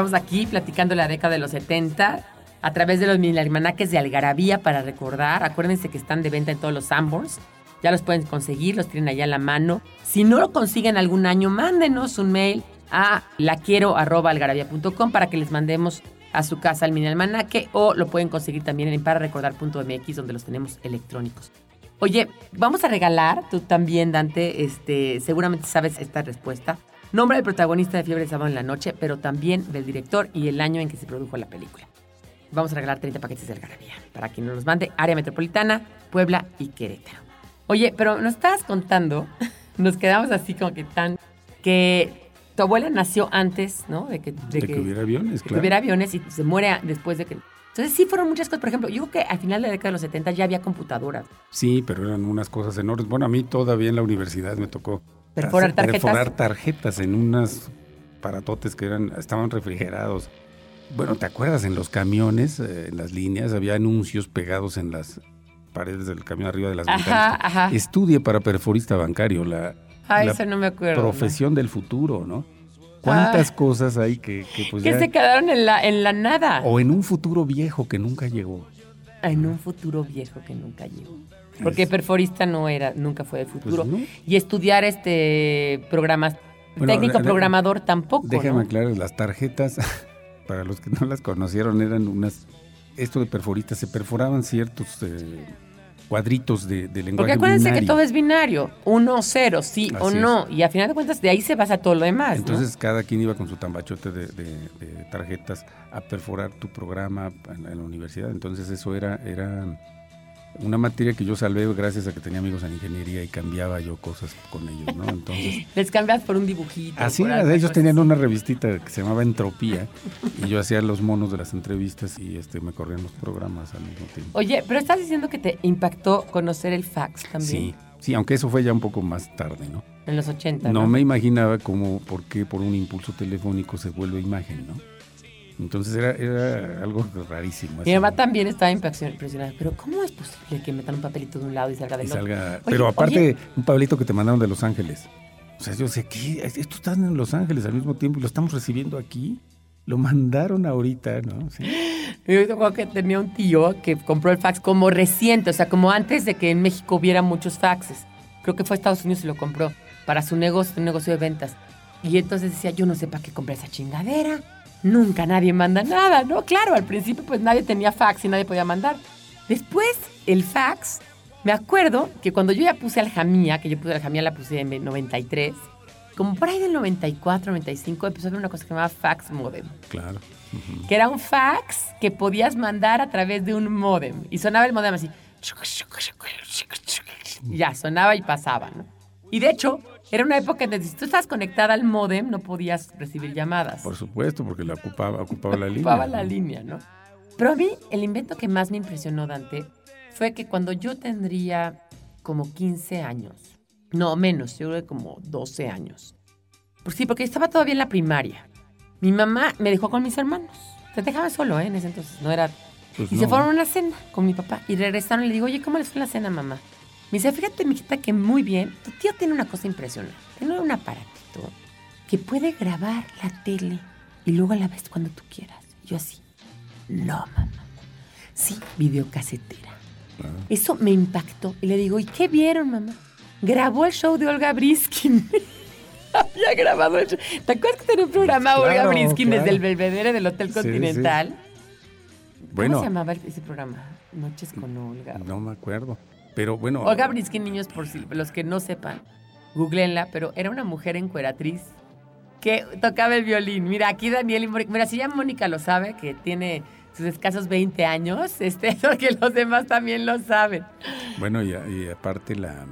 Estamos aquí platicando la década de los 70 a través de los mini de Algarabía para recordar. Acuérdense que están de venta en todos los Sambors. Ya los pueden conseguir, los tienen allá a la mano. Si no lo consiguen algún año, mándenos un mail a laquiero.algarabía.com para que les mandemos a su casa el mini almanaque o lo pueden conseguir también en pararecordar.mx donde los tenemos electrónicos. Oye, vamos a regalar, tú también, Dante, este, seguramente sabes esta respuesta. Nombre del protagonista de Fiebre de Sábado en la Noche, pero también del director y el año en que se produjo la película. Vamos a regalar 30 paquetes de Algarabía para quien nos los mande, área metropolitana, Puebla y Querétaro. Oye, pero nos estabas contando, nos quedamos así como que tan, que tu abuela nació antes, ¿no? De que, hubiera aviones, de que claro. hubiera aviones y se muere después de que... Entonces sí fueron muchas cosas. Por ejemplo, yo creo que al final de la década de los 70 ya había computadoras. Sí, pero eran unas cosas enormes. Bueno, a mí todavía en la universidad me tocó Perforar tarjetas. perforar tarjetas en unas paratotes que eran estaban refrigerados. Bueno, ¿te acuerdas? En los camiones, eh, en las líneas, había anuncios pegados en las paredes del camión arriba de las Ajá, ventanas. ajá. Estudie para perforista bancario, la, Ay, la eso no me acuerdo. profesión del futuro, ¿no? ¿Cuántas cosas hay que, que, pues Que ya- se quedaron en la, en la nada. o en un futuro viejo que nunca llegó? En un futuro viejo que nunca llegó. Porque perforista no era, nunca fue futuro. Pues no. Y estudiar este programas, Bueno, técnico programador tampoco. Déjame ¿no? aclarar, las tarjetas, para los que no las conocieron, eran unas... Esto de perforistas, se perforaban ciertos eh, cuadritos de, de Porque lenguaje acuérdense que todo es binario, uno, cero, sí o es. no. Y a final de cuentas, de ahí se basa todo lo demás. ¿no? Entonces cada quien iba con su tambachote de, de- de tarjetas a perforar tu programa en la universidad. Entonces eso era, era una materia que yo salvé gracias a que tenía amigos en ingeniería y cambiaba yo cosas con ellos, ¿no? Entonces... Les cambias por un dibujito. Así por era, ellos tenían una revistita que se llamaba Entropía y yo hacía los monos de las entrevistas y este me corrían los programas al mismo tiempo. Oye, pero estás diciendo que te impactó conocer el fax también. Sí, sí, aunque eso fue ya un poco más tarde, ¿no? En los 80. No me imaginaba cómo, por qué por un impulso telefónico se vuelve imagen, ¿no? Entonces era, era algo rarísimo. Mi mamá también estaba impresion- impresionada. Pero ¿cómo es posible que metan un papelito de un lado y salga del Y otro? salga- Oye, pero aparte, oye, un pablito que te mandaron de Los Ángeles. O sea, yo sé que esto está en Los Ángeles al mismo tiempo y lo estamos recibiendo aquí. Lo mandaron ahorita, ¿no? Sí. Yo recuerdo que tenía un tío que compró el fax como reciente, o sea, como antes de que en México hubiera muchos faxes. Creo que fue a Estados Unidos y lo compró para su negocio, un negocio de ventas. Y entonces decía, yo no sé para qué compré esa chingadera. Nunca nadie manda nada, ¿no? Claro, al principio pues nadie tenía fax y nadie podía mandar. Después, el fax, me acuerdo que cuando yo ya puse Aljamía, que yo puse Aljamía, la puse en 93, como por ahí del 94, 95, empezó a haber una cosa que se llamaba fax modem Claro. que era un fax que podías mandar a través de un modem. Y sonaba el modem así. Ya, sonaba y pasaba, ¿no? Y de hecho, era una época en donde si tú estabas conectada al modem, no podías recibir llamadas. Por supuesto, porque la ocupaba, ocupaba la línea. Ocupaba la línea, ¿no? Pero a mí, el invento que más me impresionó, Dante, fue que cuando yo tendría como 15 años, no menos, yo creo que como 12 años. Pues sí, porque estaba todavía en la primaria. Mi mamá me dejó con mis hermanos. Se dejaba solo, ¿eh? En ese entonces, no era... Pues y no. se fueron a una cena con mi papá. Y regresaron y le digo, oye, ¿cómo les fue la cena, mamá? Me dice, fíjate, mijita, que muy bien. Tu tío tiene una cosa impresionante. Tiene un aparatito que puede grabar la tele y luego la ves cuando tú quieras. Yo así, no, mamá. Sí, videocasetera. Claro. Eso me impactó. Y le digo, ¿y qué vieron, mamá? Grabó el show de Olga Briskin. Había grabado el show. ¿Te acuerdas que tenía un programa Olga Briskin claro. desde el Belvedere del Hotel Sí, Continental? Bueno, ¿Cómo se llamaba ese programa? Noches con Olga. no me acuerdo. Pero bueno. Olga Briskin, niños, por si, los que no sepan, googleenla, pero era una mujer encueratriz que tocaba el violín. Mira, aquí Daniel y Mónica, mira, si ya Mónica lo sabe, que tiene sus escasos 20 años, este, porque los demás también lo saben. Bueno, y, aparte la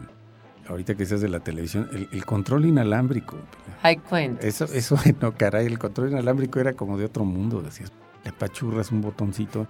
ahorita que seas de la televisión, el, el control inalámbrico. Hay cuenta. Eso, eso, no, caray, el control inalámbrico era como de otro mundo, decías. Le apachurras un botoncito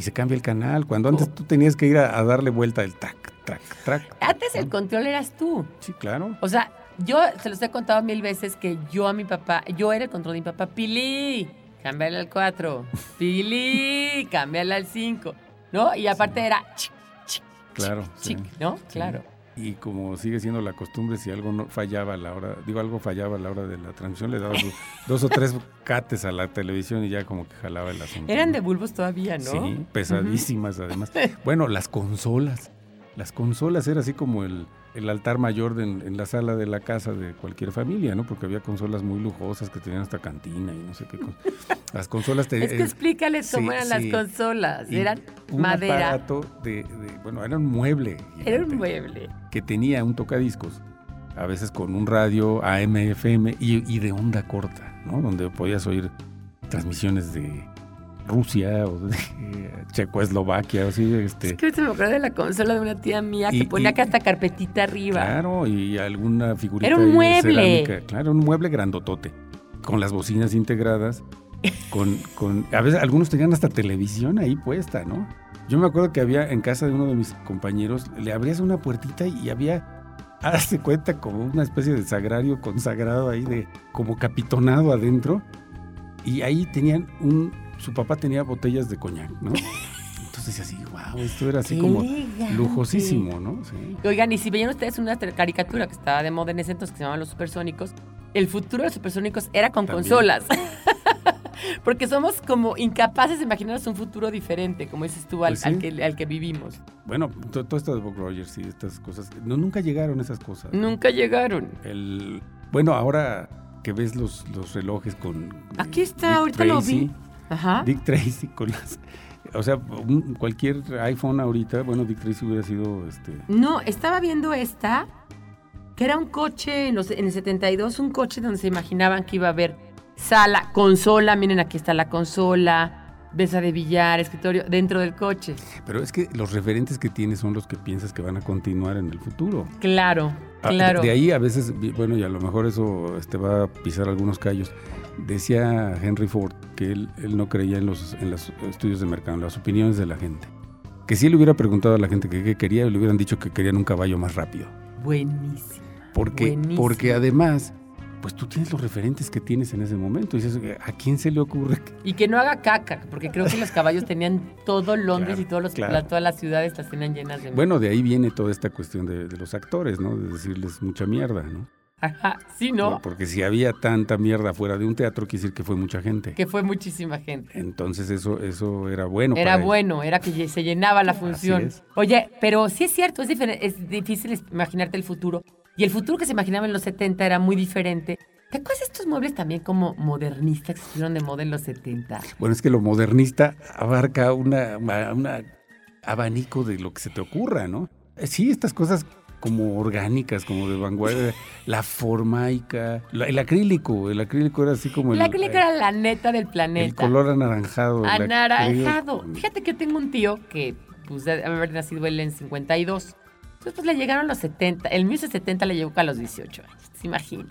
y se cambia el canal. Cuando antes Oh. tú tenías que ir a, a darle vuelta el track, track, track. Antes el control eras tú. Sí, claro. O sea, yo se los he contado mil veces que yo a mi papá, yo era el control de mi papá, Pili, cámbiale al 4, Pili, cámbiale al 5, ¿no? Y aparte era chic, chic, Claro, chic, sí. ¿no? Sí. Claro. Y como sigue siendo la costumbre, si algo no fallaba a la hora, digo algo fallaba a la hora de la transmisión, le dabas dos- o tres cates a la televisión y ya como que jalaba el asunto. Eran de bulbos todavía, ¿no? Sí, pesadísimas además. Bueno, las consolas. Las consolas era así como el, el altar mayor de- en, en la sala de la casa de cualquier familia, ¿no? Porque había consolas muy lujosas que tenían hasta cantina y no sé qué cosa. Las consolas te, Es que eh, explícales cómo sí, eran sí. las consolas. Eran un madera. aparato de, de- bueno, era un mueble. Era gigante un mueble. Que tenía un tocadiscos, a veces con un radio AM, FM y, y de onda corta, ¿no? Donde podías oír transmisiones de Rusia o de Checoslovaquia, o así, este. Es que ahorita me acuerdo de la consola de una tía mía que ponía y- que hasta carpetita arriba. Claro, y alguna figurita Era un mueble. cerámica. Claro, un mueble grandotote, con las bocinas integradas, con, con, a veces algunos tenían hasta televisión ahí puesta, ¿no? Yo me acuerdo que había en casa de uno de mis compañeros, le abrías una puertita y había, hazte cuenta, como una especie de sagrario consagrado ahí, de como capitonado adentro, y ahí tenían un, su papá tenía botellas de coñac, ¿no? Entonces así, wow, esto era así ¡Qué como elegante! lujosísimo, ¿no? Sí. Oigan, y si veían ustedes una caricatura que estaba de moda en ese entonces que se llamaban los supersónicos, el futuro de los supersónicos era con También. consolas. Porque somos como incapaces de imaginarnos un futuro diferente, como dices tú, al, Pues sí. al que, al que vivimos. Bueno, to- todo esto de Bob Rogers y estas cosas, no, nunca llegaron esas cosas. Nunca llegaron. El, bueno, ahora que ves los, los relojes con... Aquí está, ahorita lo Tracy, vi. Ajá. Dick Tracy con las... O sea, un- cualquier iPhone ahorita, bueno, Dick Tracy hubiera sido este... No, estaba viendo esta, que era un coche en, los- en el 72, un coche donde se imaginaban que iba a haber sala, consola, miren aquí está la consola, mesa de billar, escritorio, dentro del coche. Pero es que los referentes que tienes son los que piensas que van a continuar en el futuro. Claro, claro. De, ahí a veces, bueno, y a lo mejor eso este, va a pisar algunos callos. Decía Henry Ford que él, él no creía en los, en los estudios de mercado, en las opiniones de la gente. Que si él hubiera preguntado a la gente que qué quería, le hubieran dicho que querían un caballo más rápido. Buenísimo. Porque, Buenísimo. porque además, pues tú tienes los referentes que tienes en ese momento. Y dices, ¿a quién se le ocurre? Y que no haga caca, porque creo que los caballos tenían todo Londres Claro, y todos los, claro. la- todas las ciudades las tenían llenas de... Bueno, de ahí viene toda esta cuestión de, de los actores, ¿no? De decirles mucha mierda, ¿no? Ajá, sí, ¿no? Por- Porque si había tanta mierda fuera de un teatro, quiere decir que fue mucha gente. Que fue muchísima gente. Entonces eso, eso era bueno. Era para él. bueno, era que se llenaba la función. Oye, pero sí es cierto, es, es difícil imaginarte el futuro. Y el futuro que se imaginaba en los 70 era muy diferente. ¿Te acuerdas de estos muebles también como modernistas que estuvieron de moda en los 70? Bueno, es que lo modernista abarca una, una- abanico de lo que se te ocurra, ¿no? Sí, estas cosas como orgánicas, como de vanguardia, la formaica, la- el acrílico, el acrílico era así como el, La acrílico era la neta del planeta. el color anaranjado. el Anaranjado. Fíjate que yo tengo un tío que, pues, debe haber nacido él en 52. Entonces, pues, le llegaron los 70. El mío es de 70 le llegó a los 18 años. ¿Se imagina?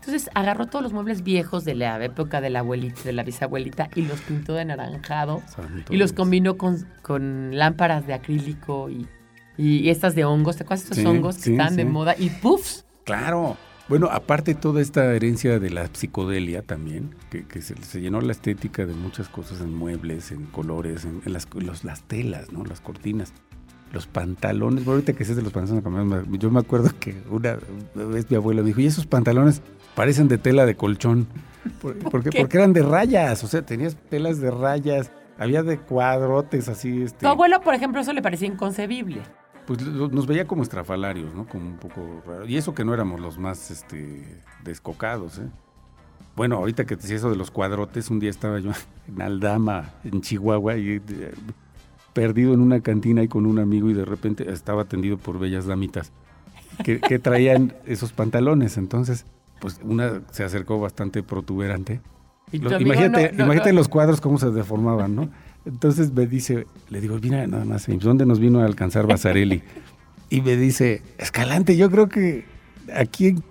Entonces, agarró todos los muebles viejos de la época de la abuelita, de la bisabuelita, y los pintó de anaranjado. Santo Y los combinó con, con lámparas de acrílico y, y estas de hongos. ¿Te acuerdas de estos Sí, hongos que sí, están de moda? Y puffs. Claro. Bueno, aparte toda esta herencia de la psicodelia también, que, que se, se llenó la estética de muchas cosas en muebles, en colores, en, en las, los- las telas, ¿no? Las cortinas, los pantalones. Bueno, ahorita que sé de los pantalones, yo me acuerdo que una vez mi abuela me dijo, y esos pantalones parecen de tela de colchón. ¿Por, por qué? qué? Porque eran de rayas, o sea, tenías telas de rayas, había de cuadrotes así, este... Tu abuelo, por ejemplo, eso le parecía inconcebible. Pues lo- nos veía como estrafalarios, ¿no? Como un poco raro. Y eso que no éramos los más este, descocados, ¿eh? Bueno, ahorita que te decía eso de los cuadrotes, un día estaba yo en Aldama, en Chihuahua, y eh, perdido en una cantina y con un amigo y de repente estaba atendido por bellas damitas que, que traían esos pantalones. Entonces, pues una se acercó bastante protuberante. Imagínate no- no- imagínate no- los cuadros cómo se deformaban, ¿no? Entonces me dice, le digo, mira nada más, ¿dónde nos vino a alcanzar Basarelli? Y me dice, Escalante, yo creo que aquí en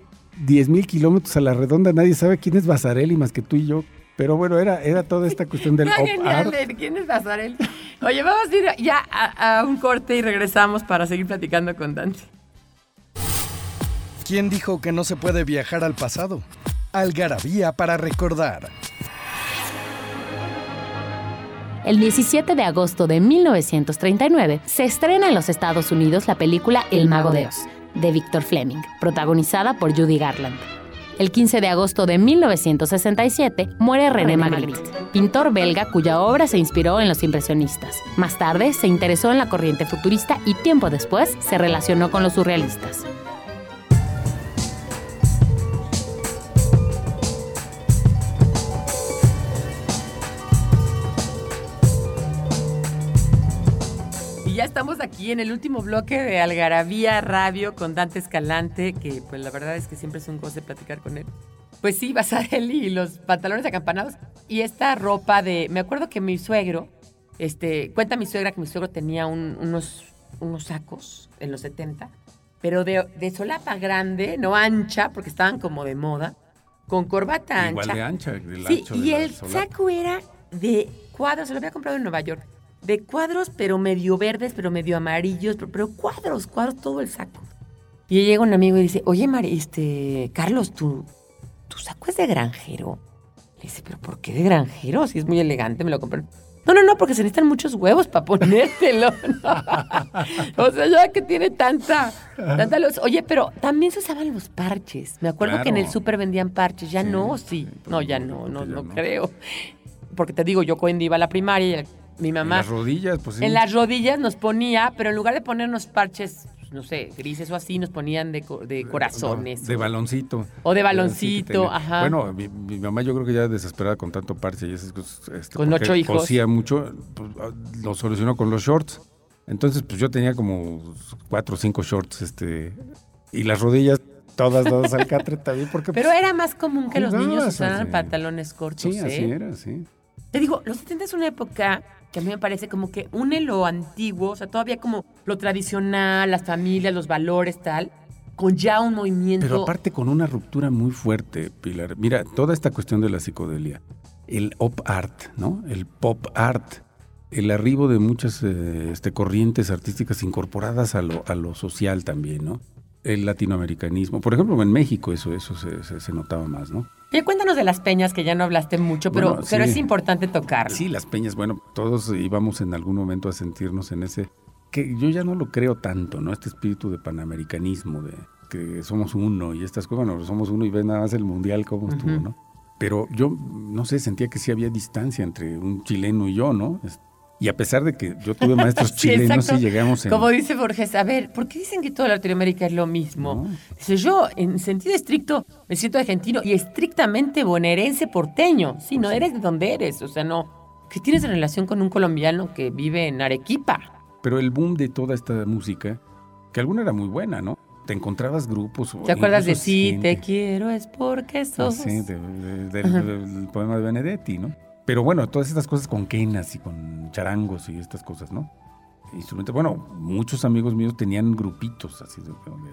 10 mil kilómetros a la redonda nadie sabe quién es Basarelli más que tú y yo. Pero bueno, era, era toda esta cuestión del op art. ¿de ¿Quién es Basarel? Oye, vamos a ir ya a, a un corte y regresamos para seguir platicando con Dante. ¿Quién dijo que no se puede viajar al pasado? Algarabía para recordar. El 17 de agosto de 1939 se estrena en los Estados Unidos la película El Mago de Oz, de Victor Fleming, protagonizada por Judy Garland. El 15 de agosto de 1967 muere René Magritte, pintor belga cuya obra se inspiró en los impresionistas. Más tarde se interesó en la corriente futurista y tiempo después se relacionó con los surrealistas. Aquí en el último bloque de Algarabía Radio con Dante Escalante, que pues la verdad es que siempre es un goce platicar con él. Pues sí, Basarelli y los pantalones acampanados y esta ropa de... Me acuerdo que mi suegro, este, cuenta mi suegra que mi suegro tenía un- unos, unos sacos en los 70, pero de, de solapa grande, no ancha, porque estaban como de moda, con corbata ancha. Igual de ancha. del Sí, ancho y el saco era de cuadros, se lo había comprado en Nueva York. De cuadros, pero medio verdes, pero medio amarillos, pero, pero cuadros, cuadros, todo el saco. Y llega un amigo y dice, oye, Mari, este, Carlos, ¿tu, ¿tu saco es de granjero? Le dice, ¿pero por qué de granjero? Si es muy elegante, me lo compré. No, no, no, porque se necesitan muchos huevos para ponértelo. ¿no? o sea, ya que tiene tanta, tanta luz. Oye, pero también se usaban los parches. Me acuerdo que en el súper vendían parches. Ya Sí, no, sí. sí, No, ya pues, no, no, ya no no. creo. Porque te digo, yo cuando iba a la primaria, y mi En mamá las rodillas, pues sí. en las rodillas nos ponía, pero en lugar de ponernos parches, no sé, grises o así, nos ponían de, de corazones. De baloncito. O de que baloncito, ajá. Bueno, mi, mi mamá yo creo que ya desesperada con tanto parche y esas cosas. este, Con ocho hijos. Cosía mucho, pues, ah, lo solucionó con los shorts. Entonces, pues yo tenía como cuatro o cinco shorts, este, y las rodillas todas dadas al catre también, porque Pero pues, era más común que los niños usaran así. pantalones cortos, sí, así ¿eh? era, sí. Te digo, los 70 es una época que a mí me parece como que une lo antiguo, o sea, todavía como lo tradicional, las familias, los valores, tal, con ya un movimiento. Pero aparte con una ruptura muy fuerte, Pilar. Mira, toda esta cuestión de la psicodelia, el op art, ¿no? El pop art, el arribo de muchas eh, este, corrientes artísticas incorporadas a lo, a lo social también, ¿no? El latinoamericanismo. Por ejemplo, en México eso, eso se, se- se notaba más, ¿no? Oye, cuéntanos de las peñas, que ya no hablaste mucho, pero, Bueno, pero es importante tocarlo. Sí, las peñas, bueno, todos íbamos en algún momento a sentirnos en ese, que yo ya no lo creo tanto, ¿no? Este espíritu de panamericanismo, de, que somos uno y estas cosas, bueno, somos uno y ves nada más el mundial cómo estuvo. ¿no? Pero yo, no sé, sentía que sí había distancia entre un chileno y yo, ¿no? Y a pesar de que yo tuve maestros Sí, chilenos exacto. y llegamos en... Como dice Borges, a ver, ¿por qué dicen que toda Latinoamérica es lo mismo? No. Dice, yo en sentido estricto me siento argentino y estrictamente bonaerense porteño. Sí, no eres de donde eres, o sea, no. ¿Qué tienes en relación con un colombiano que vive en Arequipa? Pero el boom de toda esta música, que alguna era muy buena, ¿no? Te encontrabas grupos... ¿Te acuerdas de gente- te quiero es porque Ah, sos? sí, de- de- del poema de Benedetti, ¿no? Pero bueno, todas estas cosas con quenas y con charangos y estas cosas, ¿no? Instrumentos. Bueno, muchos amigos míos tenían grupitos así de donde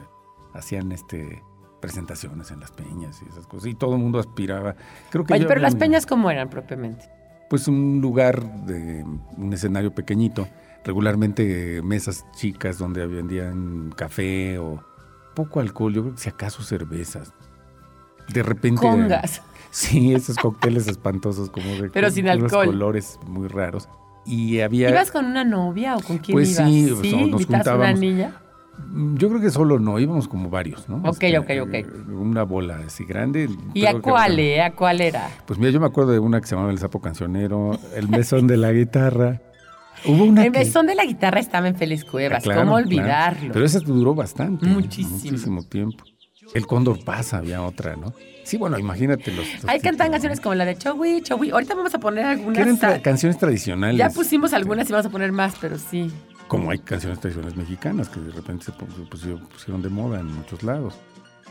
hacían este presentaciones en las peñas y esas cosas. Y todo el mundo aspiraba. Creo que Oye, pero las peñas, ¿cómo eran propiamente? Pues un lugar de un escenario pequeñito, regularmente mesas chicas donde vendían café o poco alcohol, yo creo que si acaso cervezas. De repente. Congas. Sí, esos cócteles espantosos como de Pero con sin alcohol. colores muy raros. Y había ¿Ibas con una novia o con quién Pues ibas? sí, pues, nos ¿Invitabas a una juntábamos. niña? Mm, yo creo que solo no, íbamos como varios, ¿no? Ok, ok, ok. eh, Una bola así grande. ¿Y a cuál, eh? ¿A cuál era? Pues mira, yo me acuerdo de una que se llamaba El Sapo Cancionero, El Mesón de la Guitarra. Hubo una El que- mesón de la guitarra estaba en Félix Cuevas. Ah, claro, ¿Cómo claro. olvidarlo? Pero esa duró bastante. Muchísimo. Muchísimo tiempo. El Cóndor pasa, había otra, ¿no? Sí, bueno, imagínate los. los Ahí cantan canciones como la de Chowi, Chowi. Ahorita vamos a poner algunas. eran tra- canciones tradicionales. Ya pusimos algunas y vamos a poner más, pero sí. Como hay canciones tradicionales mexicanas que de repente se pu- se pusieron, pusieron de moda en muchos lados.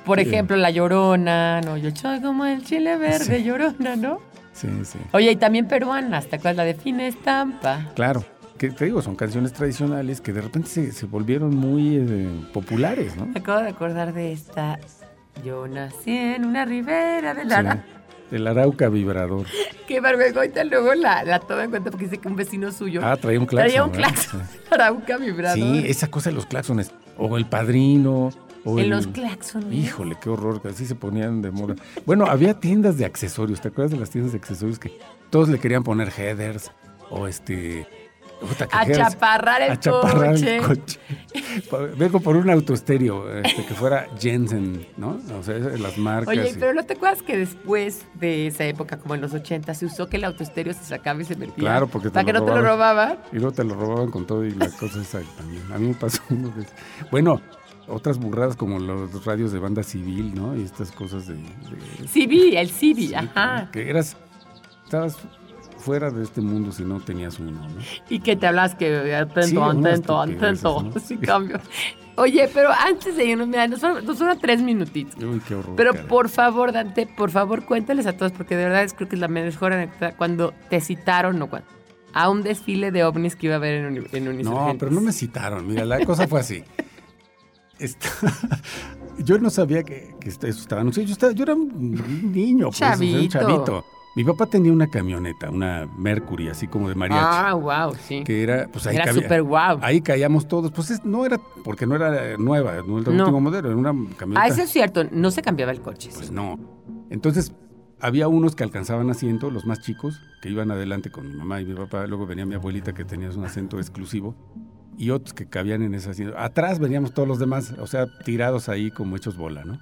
Por Sí. ejemplo, La Llorona, no, yo soy como el chile verde, Sí. Llorona, ¿no? Sí, sí. Oye, y también peruanas, ¿te acuerdas la de Fina Estampa? Claro. Que te digo, son canciones tradicionales que de repente se, se volvieron muy eh, populares, ¿no? Me acabo de acordar de esta. Yo nací en una ribera de la... Sí. El Arauca Vibrador. Qué barbegoita, luego la, la toma en cuenta porque dice que un vecino suyo Ah, traía un claxon. traía un ¿verdad? claxon. Arauca vibrador. Sí, esa cosa de los claxones. O el padrino. O En el- los claxones. Híjole, qué horror, que así se ponían de moda. Bueno, había tiendas de accesorios, ¿te acuerdas de las tiendas de accesorios que todos le querían poner headers o este... Achaparrar el achaparrar coche. el coche. Vengo por un autoestéreo, este, que fuera Jensen, ¿no? O sea, las marcas. Oye, y- pero ¿no te acuerdas que después de esa época, como en los 80, se usó que el autoestéreo se sacaba y se metía? Claro, porque te Para que no te lo robaban. Y luego te lo robaban con todo y la cosa esa también. A mí me pasó uno de esos. Bueno, otras burradas como los radios de banda civil, ¿no? Y estas cosas de... de- CB, el sí, ajá. Que eras... Estabas fuera de este mundo si no tenías uno, ¿no? Y que te hablas que atento, Sí, atento, atento. ¿no? Sí, cambio. Oye, pero antes de irnos, mira, nos fueron, tres minutitos. Uy, qué horror. Pero por favor, Dante, por favor, cuéntales a todos, porque de verdad es, creo que es la mejor anécdota cuando te citaron o cuando, a un desfile de ovnis que iba a haber en, Uni- en No, pero no me citaron. Mira, la cosa fue así. Yo no sabía que, que eso estaba anunciado. Yo, estaba- yo era un niño, pues, o sea, un Chavito. Mi papá tenía una camioneta, una Mercury, así como de mariachi. Ah, wow, sí. que era, pues ahí Era cabía- guau. Ahí caíamos todos. Pues es- no era, porque no era nueva, no era el No. último modelo, era una camioneta. Ah, eso es cierto, no se cambiaba el coche. Pues sí. no. Entonces, había unos que alcanzaban asiento, los más chicos, que iban adelante con mi mamá y mi papá. Luego venía mi abuelita, que tenía un asiento exclusivo. Y otros que cabían en ese asiento. Atrás veníamos todos los demás, o sea, tirados ahí como hechos bola, ¿no?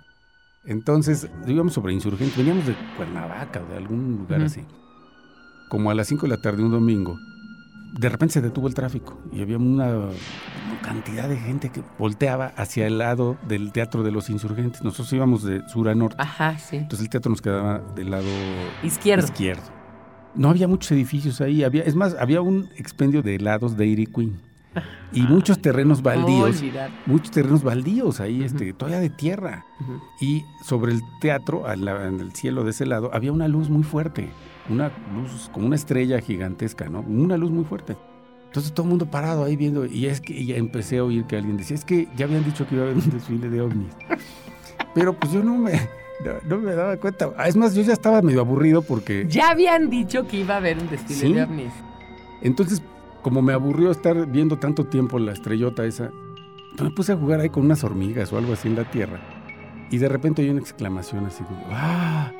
Entonces, íbamos sobre insurgentes. Veníamos de Cuernavaca o de algún lugar así. Como a las 5 de la tarde un domingo, de repente se detuvo el tráfico y había una, una cantidad de gente que volteaba hacia el lado del Teatro de los Insurgentes. Nosotros íbamos de sur a norte. Ajá, sí. Entonces el teatro nos quedaba del lado Izquierdo. izquierdo. No había muchos edificios ahí, había, es más, había un expendio de helados Dairy Queen y muchos terrenos ¿Cómo baldíos, muchos terrenos baldíos ahí, Ujú. este, todavía de tierra. Ujú. Y sobre el teatro, en el cielo de ese lado, había una luz muy fuerte, una luz como una estrella gigantesca, ¿no? Una luz muy fuerte. Entonces todo el mundo parado ahí viendo, y es que y empecé a oír que alguien decía, es que ya habían dicho que iba a haber un desfile de ovnis. Pero pues yo no me, no, no me daba cuenta. Ah, Es más, yo ya estaba medio aburrido porque... Ya habían dicho que iba a haber un desfile Sí. de ovnis. Entonces, como me aburrió estar viendo tanto tiempo la estrellota esa, pues me puse a jugar ahí con unas hormigas o algo así en la tierra. Y de repente oí una exclamación así como, ¡ah!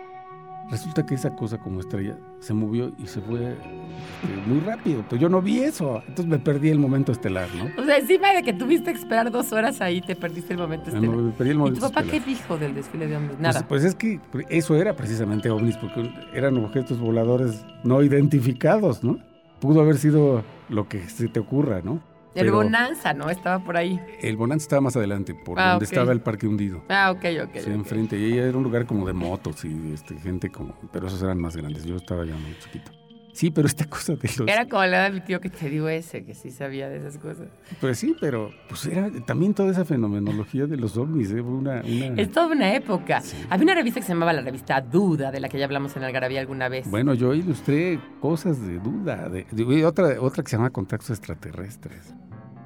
Resulta que esa cosa como estrella se movió y se fue este, muy rápido. Pues yo no vi eso. Entonces me perdí el momento estelar, ¿no? O sea, encima de que tuviste que esperar dos horas ahí, te perdiste el momento Me, estelar. me perdí el ¿Y momento tu papá estelar. qué dijo del desfile de hombres? Pues- Nada. Pues, es que eso era precisamente ovnis, porque eran objetos voladores no identificados, ¿no? Pudo haber sido lo que se te ocurra, ¿no? el Pero Bonanza, ¿no? Estaba por ahí. El Bonanza estaba más adelante, por Ah, donde estaba el parque hundido. Ah, ok, ok. Sí, ok. enfrente. Y era un lugar como de motos y este, gente como... Pero esos eran más grandes. Yo estaba ya muy chiquito. Sí, pero esta cosa de los... Era como la de mi tío que te digo ese, que sí sabía de esas cosas. Pues sí, pero pues era también toda esa fenomenología de los ovnis, ¿eh? Una, una- Es toda una época. Sí. Había una revista que se llamaba la revista Duda, de la que ya hablamos en Algarabía alguna vez. Bueno, yo ilustré cosas de duda. De, de- y otra, otra que se llama Contactos Extraterrestres.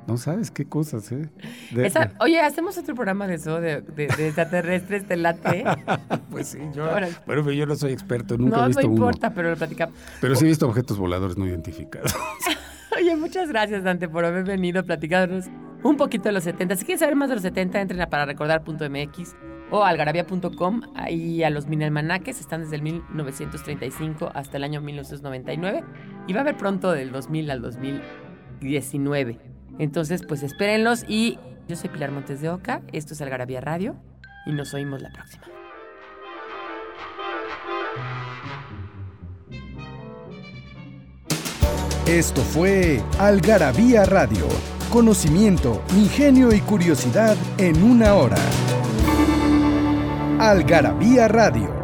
No sabes qué cosas, ¿eh? De- Esa- oye, hacemos otro programa de eso, de, de, de extraterrestres, te late. pues sí, yo... Bueno, pero yo no soy experto, nunca no, he no visto uno. importa, pero lo platicamos. Pero sí he visto objetos voladores no identificados. Oye, muchas gracias, Dante, por haber venido a platicarnos un poquito de los 70. Si quieren saber más de los 70, entren a pararecordar.mx o algarabia.com. Ahí a los mini almanaques están desde el 1935 hasta el año 1999 y va a haber pronto del 2000 al 2019. Entonces, pues espérenlos y yo soy Pilar Montes de Oca, esto es Algarabía Radio y nos oímos la próxima. Esto fue Algarabía Radio. Conocimiento, ingenio y curiosidad en una hora. Algarabía Radio.